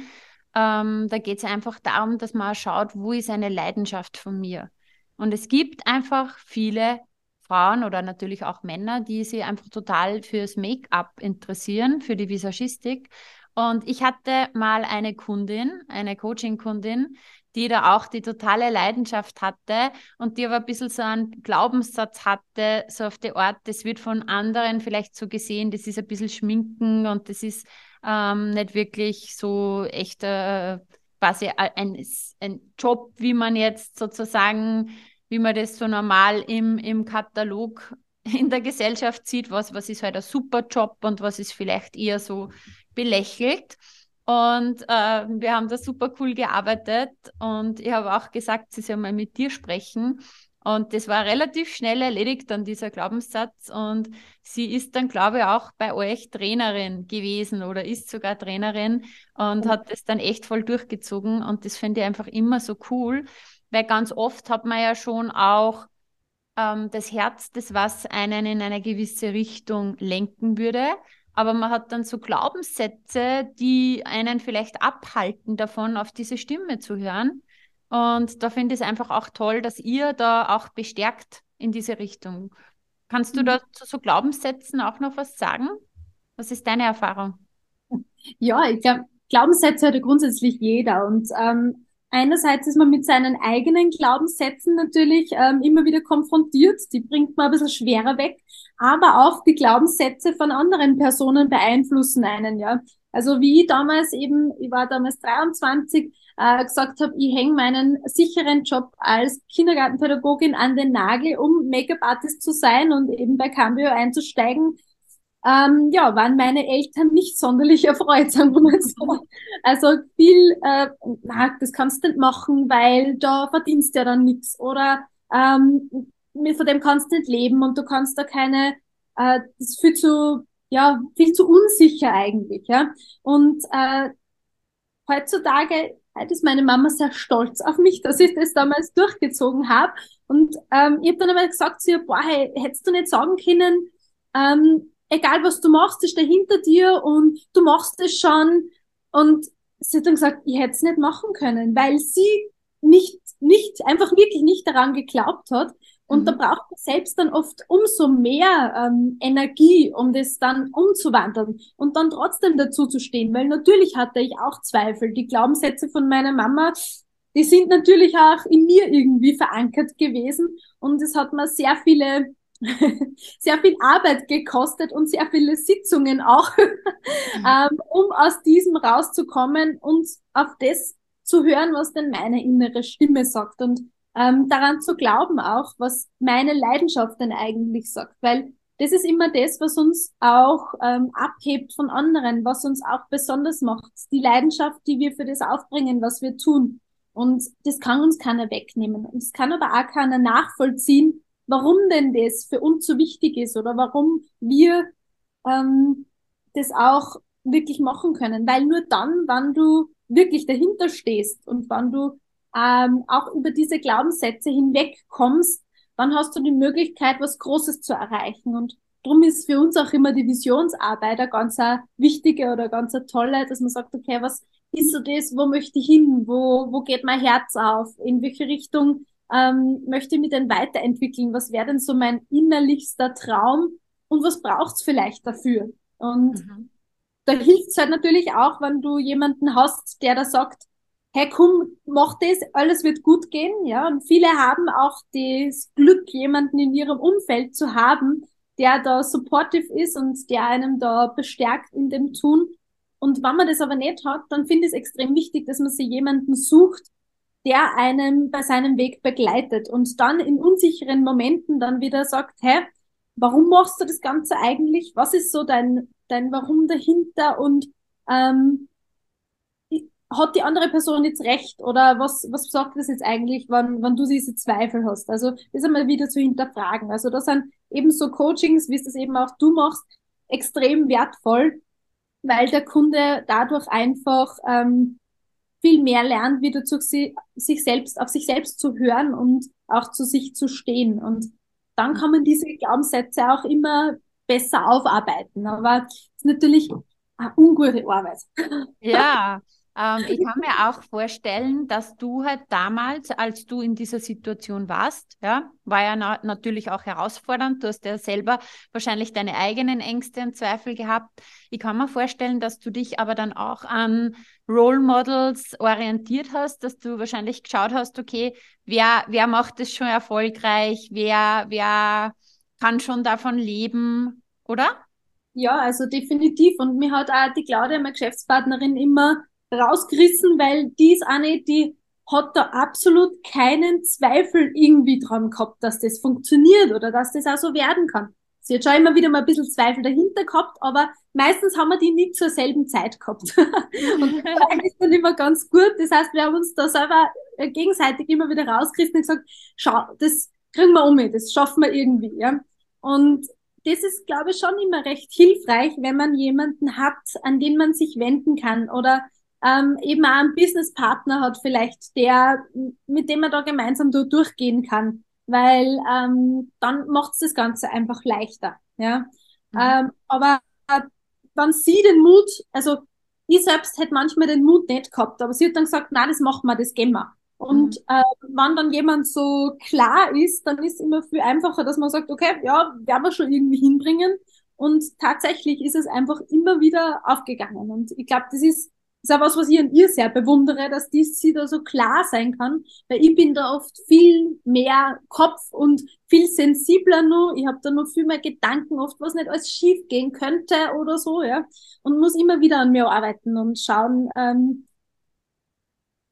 Ähm, da geht es einfach darum, dass man schaut, wo ist eine Leidenschaft von mir. Und es gibt einfach viele Frauen oder natürlich auch Männer, die sich einfach total fürs Make-up interessieren, für die Visagistik. Und ich hatte mal eine Kundin, eine Coaching-Kundin, die da auch die totale Leidenschaft hatte und die aber ein bisschen so einen Glaubenssatz hatte, so auf die Art, das wird von anderen vielleicht so gesehen, das ist ein bisschen Schminken und das ist ähm, nicht wirklich so echter, äh, quasi ein, ein Job, wie man jetzt sozusagen, wie man das so normal im, im Katalog in der Gesellschaft sieht, was, was ist halt ein super Job und was ist vielleicht eher so belächelt. Und äh, wir haben da super cool gearbeitet und ich habe auch gesagt, sie soll mal mit dir sprechen. Und das war relativ schnell erledigt, dann dieser Glaubenssatz. Und sie ist dann, glaube ich, auch bei euch Trainerin gewesen oder ist sogar Trainerin und mhm. hat das dann echt voll durchgezogen. Und das finde ich einfach immer so cool, weil ganz oft hat man ja schon auch ähm, das Herz, das was einen in eine gewisse Richtung lenken würde aber man hat dann so Glaubenssätze, die einen vielleicht abhalten davon, auf diese Stimme zu hören. Und da finde ich es einfach auch toll, dass ihr da auch bestärkt in diese Richtung. Kannst du mhm. da zu so Glaubenssätzen auch noch was sagen? Was ist deine Erfahrung? Ja, ich glaube, Glaubenssätze hat ja grundsätzlich jeder. Und ähm, einerseits ist man mit seinen eigenen Glaubenssätzen natürlich ähm, immer wieder konfrontiert, die bringt man ein bisschen schwerer weg, aber auch die Glaubenssätze von anderen Personen beeinflussen einen, ja. Also wie ich damals eben, ich war damals 23, äh, gesagt habe, ich hänge meinen sicheren Job als Kindergartenpädagogin an den Nagel, um Make-up-Artist zu sein und eben bei Cambio einzusteigen, ähm, ja, waren meine Eltern nicht sonderlich erfreut, sagen wir mal so. Also viel, äh, na, das kannst du nicht machen, weil da verdienst du ja dann nichts oder ähm, von dem kannst du nicht leben und du kannst da keine, äh, das ist viel zu, ja, viel zu unsicher eigentlich, ja. Und äh, heutzutage heute ist meine Mama sehr stolz auf mich, dass ich das damals durchgezogen habe. Und ähm, ich habe dann einmal gesagt zu ihr, boah, hey, hättest du nicht sagen können, ähm, egal was du machst, ist der hinter dir und du machst es schon. Und sie hat dann gesagt, ich hätte es nicht machen können, weil sie nicht, nicht, einfach wirklich nicht daran geglaubt hat. Und mhm. da braucht man selbst dann oft umso mehr ähm, Energie, um das dann umzuwandeln und dann trotzdem dazu zu stehen. Weil natürlich hatte ich auch Zweifel. Die Glaubenssätze von meiner Mama, die sind natürlich auch in mir irgendwie verankert gewesen. Und es hat mir sehr viele sehr viel Arbeit gekostet und sehr viele Sitzungen auch, mhm. ähm, um aus diesem rauszukommen und auf das zu hören, was denn meine innere Stimme sagt und ähm, daran zu glauben auch, was meine Leidenschaft denn eigentlich sagt, weil das ist immer das, was uns auch ähm, abhebt von anderen, was uns auch besonders macht, die Leidenschaft, die wir für das aufbringen, was wir tun. Und das kann uns keiner wegnehmen. Und es kann aber auch keiner nachvollziehen, warum denn das für uns so wichtig ist oder warum wir ähm, das auch wirklich machen können. Weil nur dann, wann du wirklich dahinter stehst und wann du ähm, auch über diese Glaubenssätze hinwegkommst, dann hast du die Möglichkeit, was Großes zu erreichen. Und darum ist für uns auch immer die Visionsarbeit eine ganz eine wichtige oder ganz eine tolle, dass man sagt, okay, was ist so das, wo möchte ich hin, wo, wo geht mein Herz auf, in welche Richtung ähm, möchte ich mich denn weiterentwickeln? Was wäre denn so mein innerlichster Traum und was braucht's vielleicht dafür? Und mhm. da hilft's halt natürlich auch, wenn du jemanden hast, der da sagt, hey komm, mach das, alles wird gut gehen, ja. Und viele haben auch das Glück, jemanden in ihrem Umfeld zu haben, der da supportive ist und der einem da bestärkt in dem Tun. Und wenn man das aber nicht hat, dann finde ich es extrem wichtig, dass man sich jemanden sucht, der einen bei seinem Weg begleitet und dann in unsicheren Momenten dann wieder sagt, hä, warum machst du das Ganze eigentlich? Was ist so dein, dein Warum dahinter? Und ähm, hat die andere Person jetzt recht oder was, was sagt das jetzt eigentlich, wann, wann du diese Zweifel hast? Also das einmal wieder zu hinterfragen. Also das sind eben so Coachings, wie es das eben auch du machst, extrem wertvoll, weil der Kunde dadurch einfach ähm, viel mehr lernt, wieder zu sich selbst, auf sich selbst zu hören und auch zu sich zu stehen. Und dann kann man diese Glaubenssätze auch immer besser aufarbeiten. Aber es ist natürlich eine ungute Arbeit. Ja, Ähm, ich kann mir auch vorstellen, dass du halt damals, als du in dieser Situation warst, ja, war ja na natürlich auch herausfordernd. Du hast ja selber wahrscheinlich deine eigenen Ängste und Zweifel gehabt. Ich kann mir vorstellen, dass du dich aber dann auch an Role Models orientiert hast, dass du wahrscheinlich geschaut hast, okay, wer, wer macht es schon erfolgreich, wer, wer kann schon davon leben, oder? Ja, also definitiv. Und mir hat auch die Claudia, meine Geschäftspartnerin, immer rausgerissen, weil die ist eine, die hat da absolut keinen Zweifel irgendwie dran gehabt, dass das funktioniert oder dass das auch so werden kann. Sie hat schon immer wieder mal ein bisschen Zweifel dahinter gehabt, aber meistens haben wir die nicht zur selben Zeit gehabt. und das eigentlich dann immer ganz gut. Das heißt, wir haben uns da selber äh, gegenseitig immer wieder rausgerissen und gesagt, schau, das kriegen wir um, das schaffen wir irgendwie, ja. Und das ist, glaube ich, schon immer recht hilfreich, wenn man jemanden hat, an den man sich wenden kann oder ähm, eben auch einen Businesspartner hat vielleicht, der, mit dem man da gemeinsam da durchgehen kann, weil ähm, dann macht's das Ganze einfach leichter. Ja, mhm. ähm, aber äh, wenn sie den Mut, also ich selbst hätte manchmal den Mut nicht gehabt, aber sie hat dann gesagt, na, das machen wir, das gehen wir. Und mhm. äh, wenn dann jemand so klar ist, dann ist es immer viel einfacher, dass man sagt, okay, ja, werden wir schon irgendwie hinbringen. Und tatsächlich ist es einfach immer wieder aufgegangen. Und ich glaube, das ist ist auch was, was ich an ihr sehr bewundere, dass die sie da so klar sein kann, weil ich bin da oft viel mehr Kopf und viel sensibler nur. Ich habe da noch viel mehr Gedanken, oft was nicht alles schief gehen könnte oder so, ja. Und muss immer wieder an mir arbeiten und schauen. Ähm,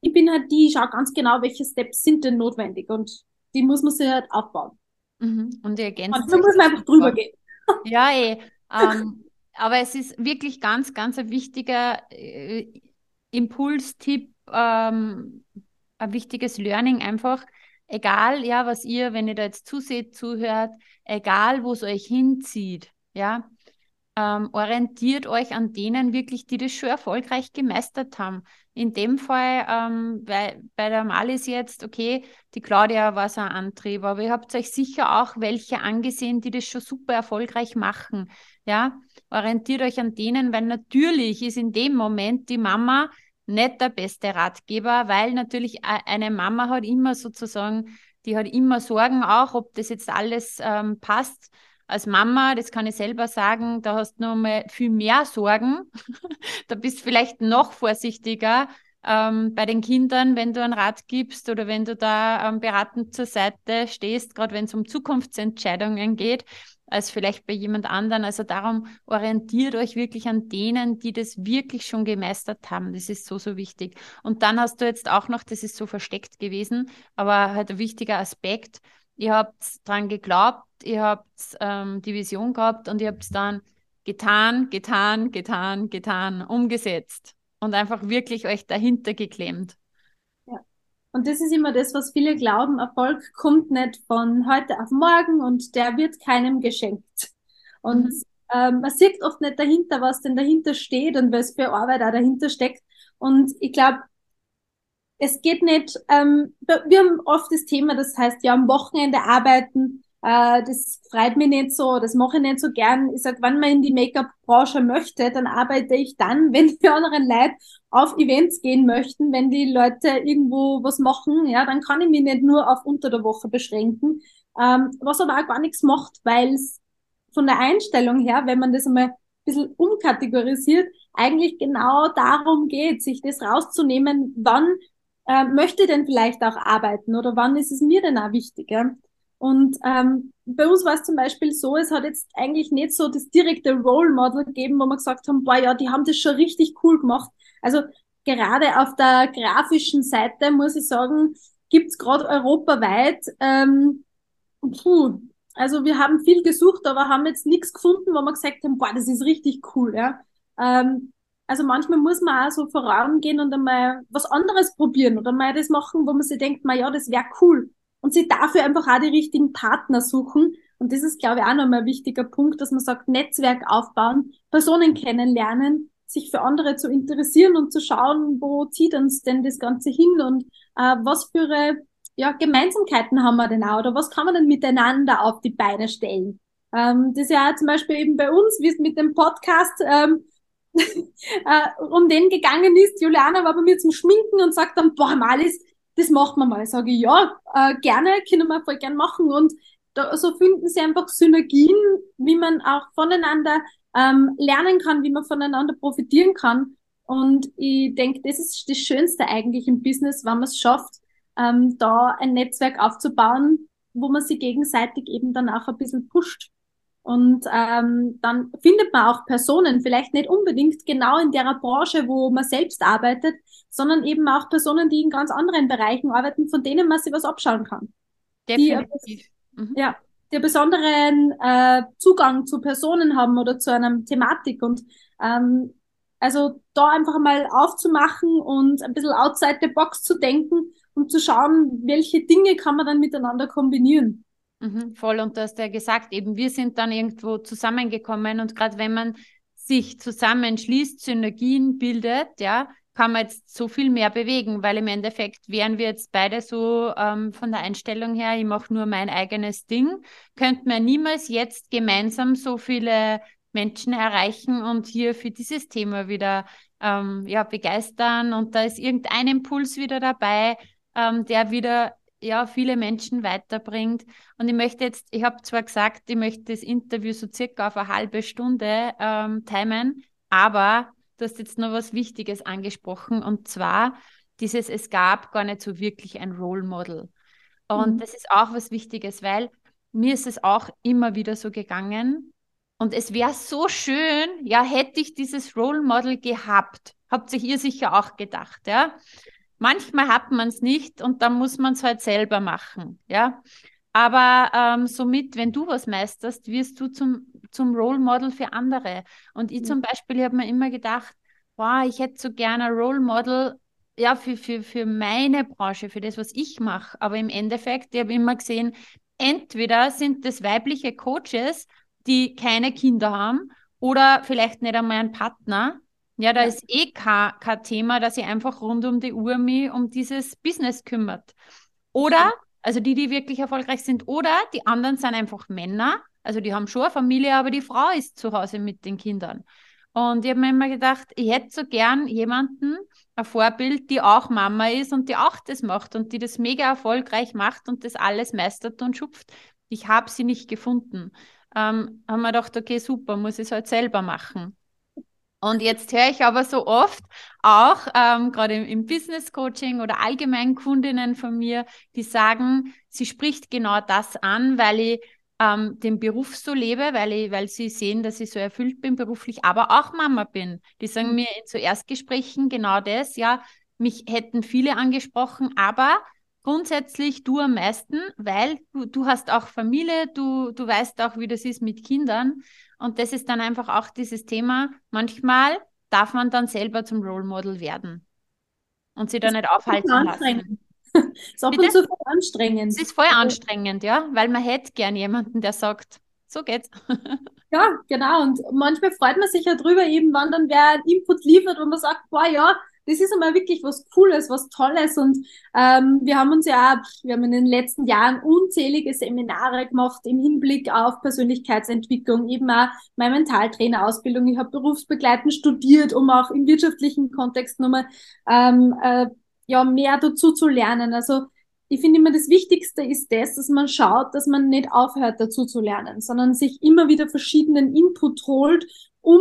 ich bin halt die, ich schaue ganz genau, welche Steps sind denn notwendig und die muss man sich halt aufbauen. Mhm. Und ihr ergänzt. Und muss man einfach drüber gehen. Ja, eh. Ähm, aber es ist wirklich ganz, ganz ein wichtiger äh, Impulstipp, ähm, ein wichtiges Learning einfach. Egal, ja, was ihr, wenn ihr da jetzt zuseht, zuhört, egal, wo es euch hinzieht, ja, ähm, orientiert euch an denen wirklich, die das schon erfolgreich gemeistert haben. In dem Fall, ähm, bei, bei der Malis jetzt, okay, die Claudia war so ein Antrieb, aber ihr habt euch sicher auch welche angesehen, die das schon super erfolgreich machen. Ja, orientiert euch an denen, weil natürlich ist in dem Moment die Mama nicht der beste Ratgeber, weil natürlich eine Mama hat immer sozusagen, die hat immer Sorgen auch, ob das jetzt alles ähm, passt. Als Mama, das kann ich selber sagen, da hast du noch mal viel mehr Sorgen. da bist du vielleicht noch vorsichtiger ähm, bei den Kindern, wenn du einen Rat gibst oder wenn du da ähm, beratend zur Seite stehst, gerade wenn es um Zukunftsentscheidungen geht als vielleicht bei jemand anderen. Also darum orientiert euch wirklich an denen, die das wirklich schon gemeistert haben. Das ist so, so wichtig. Und dann hast du jetzt auch noch, das ist so versteckt gewesen, aber halt ein wichtiger Aspekt. Ihr habt dran geglaubt, ihr habt ähm, die Vision gehabt und ihr habt es dann getan, getan, getan, getan, umgesetzt und einfach wirklich euch dahinter geklemmt. Und das ist immer das, was viele glauben, Erfolg kommt nicht von heute auf morgen und der wird keinem geschenkt. Und mhm. ähm, man sieht oft nicht dahinter, was denn dahinter steht und was für Arbeit auch dahinter steckt. Und ich glaube, es geht nicht, ähm, wir haben oft das Thema, das heißt ja am Wochenende arbeiten, äh, das freut mich nicht so, das mache ich nicht so gern. Ich sag, wenn man in die Make-up-Branche möchte, dann arbeite ich dann, wenn die anderen Leute auf Events gehen möchten, wenn die Leute irgendwo was machen, ja, dann kann ich mich nicht nur auf unter der Woche beschränken, ähm, was aber auch gar nichts macht, weil es von der Einstellung her, wenn man das einmal ein bisschen umkategorisiert, eigentlich genau darum geht, sich das rauszunehmen, wann äh, möchte denn vielleicht auch arbeiten oder wann ist es mir denn auch wichtig. Ja? Und ähm, bei uns war es zum Beispiel so, es hat jetzt eigentlich nicht so das direkte Role Model gegeben, wo wir gesagt haben, boah, ja, die haben das schon richtig cool gemacht. Also gerade auf der grafischen Seite, muss ich sagen, gibt's gerade europaweit, ähm, puh, also wir haben viel gesucht, aber haben jetzt nichts gefunden, wo wir gesagt haben, boah, das ist richtig cool, ja. Ähm, also manchmal muss man auch so vorangehen und einmal was anderes probieren oder mal das machen, wo man sich denkt, na ja, das wäre cool und sie dafür einfach auch die richtigen Partner suchen. Und das ist, glaube ich, auch nochmal ein wichtiger Punkt, dass man sagt, Netzwerk aufbauen, Personen kennenlernen, sich für andere zu interessieren und zu schauen, wo zieht uns denn das Ganze hin und äh, was für ja, Gemeinsamkeiten haben wir denn auch oder was kann man denn miteinander auf die Beine stellen. Ähm, das ist ja zum Beispiel eben bei uns, wie es mit dem Podcast, ähm, äh, um den gegangen ist. Juliana war bei mir zum Schminken und sagt dann, boah, Malis, das macht man mal. Sage ich, ja, äh, gerne, können wir voll gern machen. Und da, so finden sie einfach Synergien, wie man auch voneinander ähm, lernen kann, wie man voneinander profitieren kann. Und ich denke, das ist das Schönste eigentlich im Business, wenn man es schafft, ähm, da ein Netzwerk aufzubauen, wo man sich gegenseitig eben dann auch ein bisschen pusht. Und ähm, dann findet man auch Personen, vielleicht nicht unbedingt genau in der Branche, wo man selbst arbeitet, sondern eben auch Personen, die in ganz anderen Bereichen arbeiten, von denen man sich was abschauen kann. Definitiv. Die, mhm. Ja, die besonderen äh, Zugang zu Personen haben oder zu einer Thematik. Und ähm, also da einfach mal aufzumachen und ein bisschen outside the box zu denken und zu schauen, welche Dinge kann man dann miteinander kombinieren. Mhm, voll, und du hast ja gesagt, eben wir sind dann irgendwo zusammengekommen und gerade wenn man sich zusammenschließt, Synergien bildet, ja, kann man jetzt so viel mehr bewegen, weil im Endeffekt wären wir jetzt beide so ähm, von der Einstellung her, ich mache nur mein eigenes Ding, könnten wir niemals jetzt gemeinsam so viele Menschen erreichen und hier für dieses Thema wieder ähm, ja, begeistern. Und da ist irgendein Impuls wieder dabei, ähm, der wieder ja, viele Menschen weiterbringt. Und ich möchte jetzt, ich habe zwar gesagt, ich möchte das Interview so circa auf eine halbe Stunde ähm, timen, aber du hast jetzt noch was Wichtiges angesprochen und zwar dieses, es gab gar nicht so wirklich ein Role Model. Und mhm. das ist auch was Wichtiges, weil mir ist es auch immer wieder so gegangen. Und es wäre so schön, ja, hätte ich dieses Role Model gehabt. Habt sich ihr sicher auch gedacht, ja? Manchmal hat man es nicht und dann muss man es halt selber machen, ja. Aber ähm, somit, wenn du was meisterst, wirst du zum, zum Role Model für andere. Und ich mhm. zum Beispiel habe mir immer gedacht, wow, ich hätte so gerne ein Role Model ja, für, für, für meine Branche, für das, was ich mache. Aber im Endeffekt, ich habe immer gesehen, entweder sind das weibliche Coaches, die keine Kinder haben oder vielleicht nicht einmal einen Partner ja, da ja. ist eh kein, kein Thema, dass ich einfach rund um die Uhr mich um dieses Business kümmert. Oder, also die, die wirklich erfolgreich sind, oder die anderen sind einfach Männer, also die haben schon eine Familie, aber die Frau ist zu Hause mit den Kindern. Und ich habe mir immer gedacht, ich hätte so gern jemanden, ein Vorbild, die auch Mama ist und die auch das macht und die das mega erfolgreich macht und das alles meistert und schupft. Ich habe sie nicht gefunden. Ähm, haben wir gedacht, okay, super, muss ich es halt selber machen. Und jetzt höre ich aber so oft auch, ähm, gerade im, im Business Coaching oder allgemein Kundinnen von mir, die sagen, sie spricht genau das an, weil ich ähm, den Beruf so lebe, weil, ich, weil sie sehen, dass ich so erfüllt bin beruflich, aber auch Mama bin. Die sagen mhm. mir in so Erstgesprächen genau das, ja, mich hätten viele angesprochen, aber grundsätzlich du am meisten, weil du, du hast auch Familie, du, du weißt auch, wie das ist mit Kindern. Und das ist dann einfach auch dieses Thema. Manchmal darf man dann selber zum Role Model werden und sie da nicht aufhalten lassen. Das ist ab und zu voll anstrengend. Es ist voll anstrengend, ja, weil man hätte gern jemanden, der sagt, so geht's. ja, genau. Und manchmal freut man sich ja drüber, eben, wann dann wer einen Input liefert und man sagt, boah, ja, das ist einmal wirklich was Cooles, was Tolles. Und ähm, wir haben uns ja, wir haben in den letzten Jahren unzählige Seminare gemacht im Hinblick auf Persönlichkeitsentwicklung, eben auch meine Mentaltrainerausbildung. Ich habe berufsbegleitend studiert, um auch im wirtschaftlichen Kontext nochmal ähm, äh, ja, mehr dazu zu lernen. Also ich finde immer das Wichtigste ist das, dass man schaut, dass man nicht aufhört dazu zu lernen, sondern sich immer wieder verschiedenen Input holt, um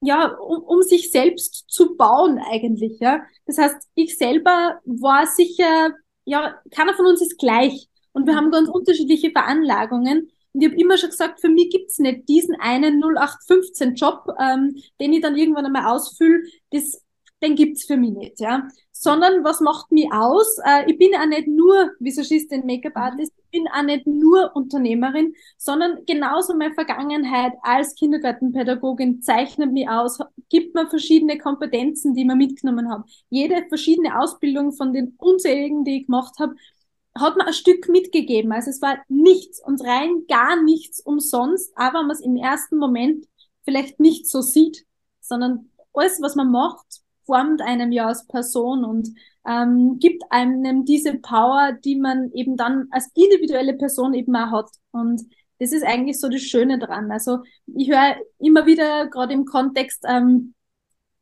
ja, um, um sich selbst zu bauen eigentlich, ja. Das heißt, ich selber war sicher, ja, keiner von uns ist gleich und wir haben ganz unterschiedliche Veranlagungen. Und ich habe immer schon gesagt, für mich gibt's nicht diesen einen 0815-Job, ähm, den ich dann irgendwann einmal ausfülle, das, den gibt's für mich nicht, ja sondern was macht mich aus? Äh, ich bin auch nicht nur Visagistin, Make-up-Artist, ich bin auch nicht nur Unternehmerin, sondern genauso meine Vergangenheit als Kindergartenpädagogin zeichnet mich aus, gibt mir verschiedene Kompetenzen, die mir mitgenommen habe. Jede verschiedene Ausbildung von den unzähligen, die ich gemacht habe, hat mir ein Stück mitgegeben. Also es war nichts und rein gar nichts umsonst, aber man es im ersten Moment vielleicht nicht so sieht, sondern alles, was man macht, formt einem ja als Person und ähm, gibt einem diese Power, die man eben dann als individuelle Person eben auch hat. Und das ist eigentlich so das Schöne dran. Also ich höre immer wieder, gerade im Kontext, ähm,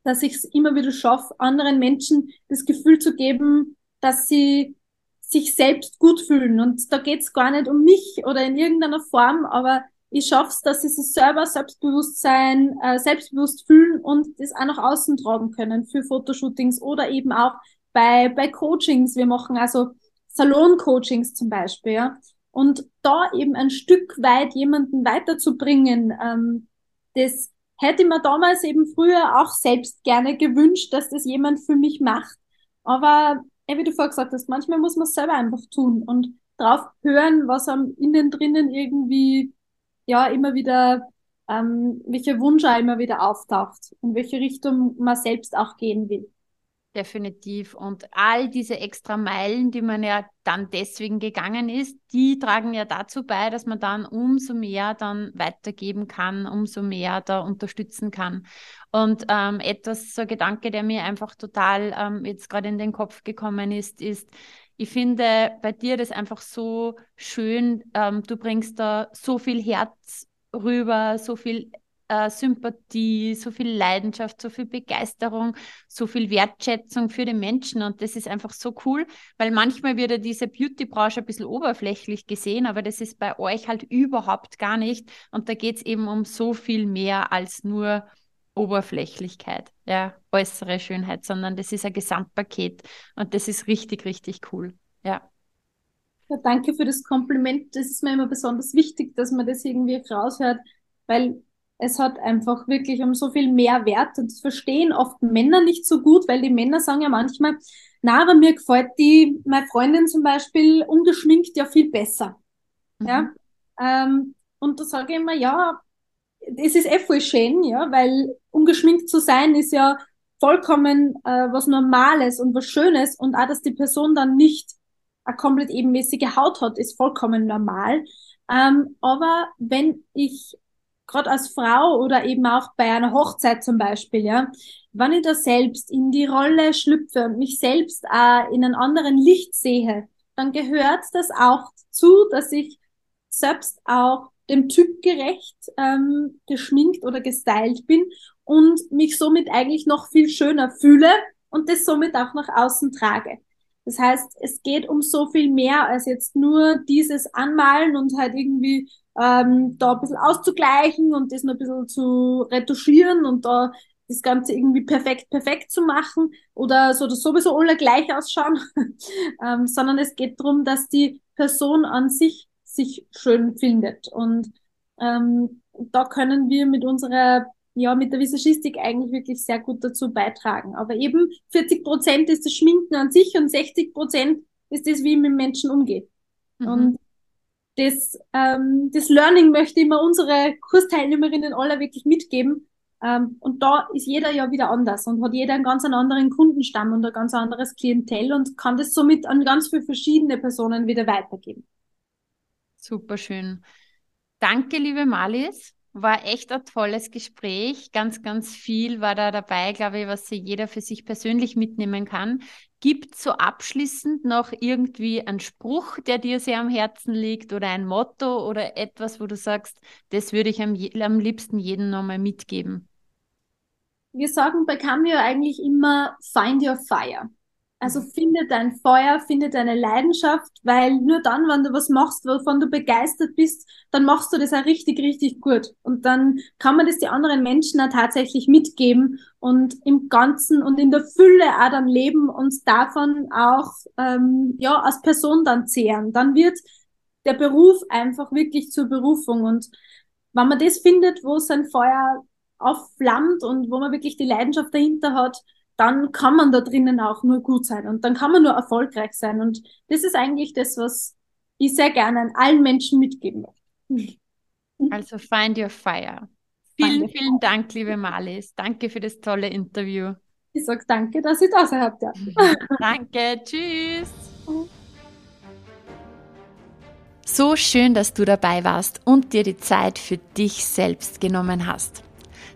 dass ich es immer wieder schaffe, anderen Menschen das Gefühl zu geben, dass sie sich selbst gut fühlen. Und da geht es gar nicht um mich oder in irgendeiner Form, aber ich schaffe es, dass sie sich selber Selbstbewusstsein, äh, selbstbewusst fühlen und das auch nach außen tragen können für Fotoshootings oder eben auch bei, bei Coachings. Wir machen also Salon-Coachings zum Beispiel, ja. Und da eben ein Stück weit jemanden weiterzubringen, ähm, das hätte ich mir damals eben früher auch selbst gerne gewünscht, dass das jemand für mich macht. Aber wie du vorher gesagt hast, manchmal muss man es selber einfach tun und drauf hören, was am innen drinnen irgendwie ja immer wieder, ähm, welcher Wunsch auch immer wieder auftaucht, in welche Richtung man selbst auch gehen will. Definitiv. Und all diese extra Meilen, die man ja dann deswegen gegangen ist, die tragen ja dazu bei, dass man dann umso mehr dann weitergeben kann, umso mehr da unterstützen kann. Und ähm, etwas, so ein Gedanke, der mir einfach total ähm, jetzt gerade in den Kopf gekommen ist, ist, ich finde bei dir das einfach so schön. Ähm, du bringst da so viel Herz rüber, so viel äh, Sympathie, so viel Leidenschaft, so viel Begeisterung, so viel Wertschätzung für den Menschen. Und das ist einfach so cool, weil manchmal wird ja diese Beauty-Branche ein bisschen oberflächlich gesehen, aber das ist bei euch halt überhaupt gar nicht. Und da geht es eben um so viel mehr als nur Oberflächlichkeit, ja, äußere Schönheit, sondern das ist ein Gesamtpaket und das ist richtig, richtig cool. Ja. Ja, danke für das Kompliment. Das ist mir immer besonders wichtig, dass man das irgendwie raushört, weil es hat einfach wirklich um so viel mehr Wert und das verstehen oft Männer nicht so gut, weil die Männer sagen ja manchmal, na, aber mir gefällt die, meine Freundin zum Beispiel, ungeschminkt ja viel besser. Mhm. Ja. Ähm, und da sage ich immer, ja, es ist eh voll schön, ja, weil ungeschminkt zu sein ist ja vollkommen äh, was Normales und was Schönes und auch, dass die Person dann nicht eine komplett ebenmäßige Haut hat, ist vollkommen normal. Ähm, aber wenn ich gerade als Frau oder eben auch bei einer Hochzeit zum Beispiel, ja, wenn ich da selbst in die Rolle schlüpfe und mich selbst auch in einem anderen Licht sehe, dann gehört das auch zu, dass ich selbst auch dem Typ gerecht ähm, geschminkt oder gestylt bin und mich somit eigentlich noch viel schöner fühle und das somit auch nach außen trage. Das heißt, es geht um so viel mehr als jetzt nur dieses Anmalen und halt irgendwie ähm, da ein bisschen auszugleichen und das noch ein bisschen zu retuschieren und da das Ganze irgendwie perfekt, perfekt zu machen oder so dass sowieso alle gleich ausschauen, ähm, sondern es geht darum, dass die Person an sich sich schön findet. Und ähm, da können wir mit unserer, ja, mit der Visagistik eigentlich wirklich sehr gut dazu beitragen. Aber eben 40 Prozent ist das Schminken an sich und 60 Prozent ist das, wie ich mit Menschen umgehe. Mhm. Und das, ähm, das Learning möchte ich immer unsere Kursteilnehmerinnen alle wirklich mitgeben. Ähm, und da ist jeder ja wieder anders und hat jeder einen ganz anderen Kundenstamm und ein ganz anderes Klientel und kann das somit an ganz viele verschiedene Personen wieder weitergeben. Super schön. Danke, liebe Malis. War echt ein tolles Gespräch. Ganz, ganz viel war da dabei, glaube ich, was jeder für sich persönlich mitnehmen kann. Gibt so abschließend noch irgendwie einen Spruch, der dir sehr am Herzen liegt oder ein Motto oder etwas, wo du sagst, das würde ich am, am liebsten jedem nochmal mitgeben? Wir sagen bei Cameo eigentlich immer Find Your Fire. Also finde dein Feuer, finde deine Leidenschaft, weil nur dann, wenn du was machst, wovon du begeistert bist, dann machst du das auch richtig, richtig gut. Und dann kann man das die anderen Menschen auch tatsächlich mitgeben und im Ganzen und in der Fülle auch dann leben und davon auch ähm, ja als Person dann zehren. Dann wird der Beruf einfach wirklich zur Berufung. Und wenn man das findet, wo sein Feuer aufflammt und wo man wirklich die Leidenschaft dahinter hat, dann kann man da drinnen auch nur gut sein und dann kann man nur erfolgreich sein. Und das ist eigentlich das, was ich sehr gerne an allen Menschen mitgeben möchte. Also find your fire. Vielen, your vielen fire. Dank, liebe Malis. Danke für das tolle Interview. Ich sage danke, dass ich da sein habt. danke, tschüss. So schön, dass du dabei warst und dir die Zeit für dich selbst genommen hast.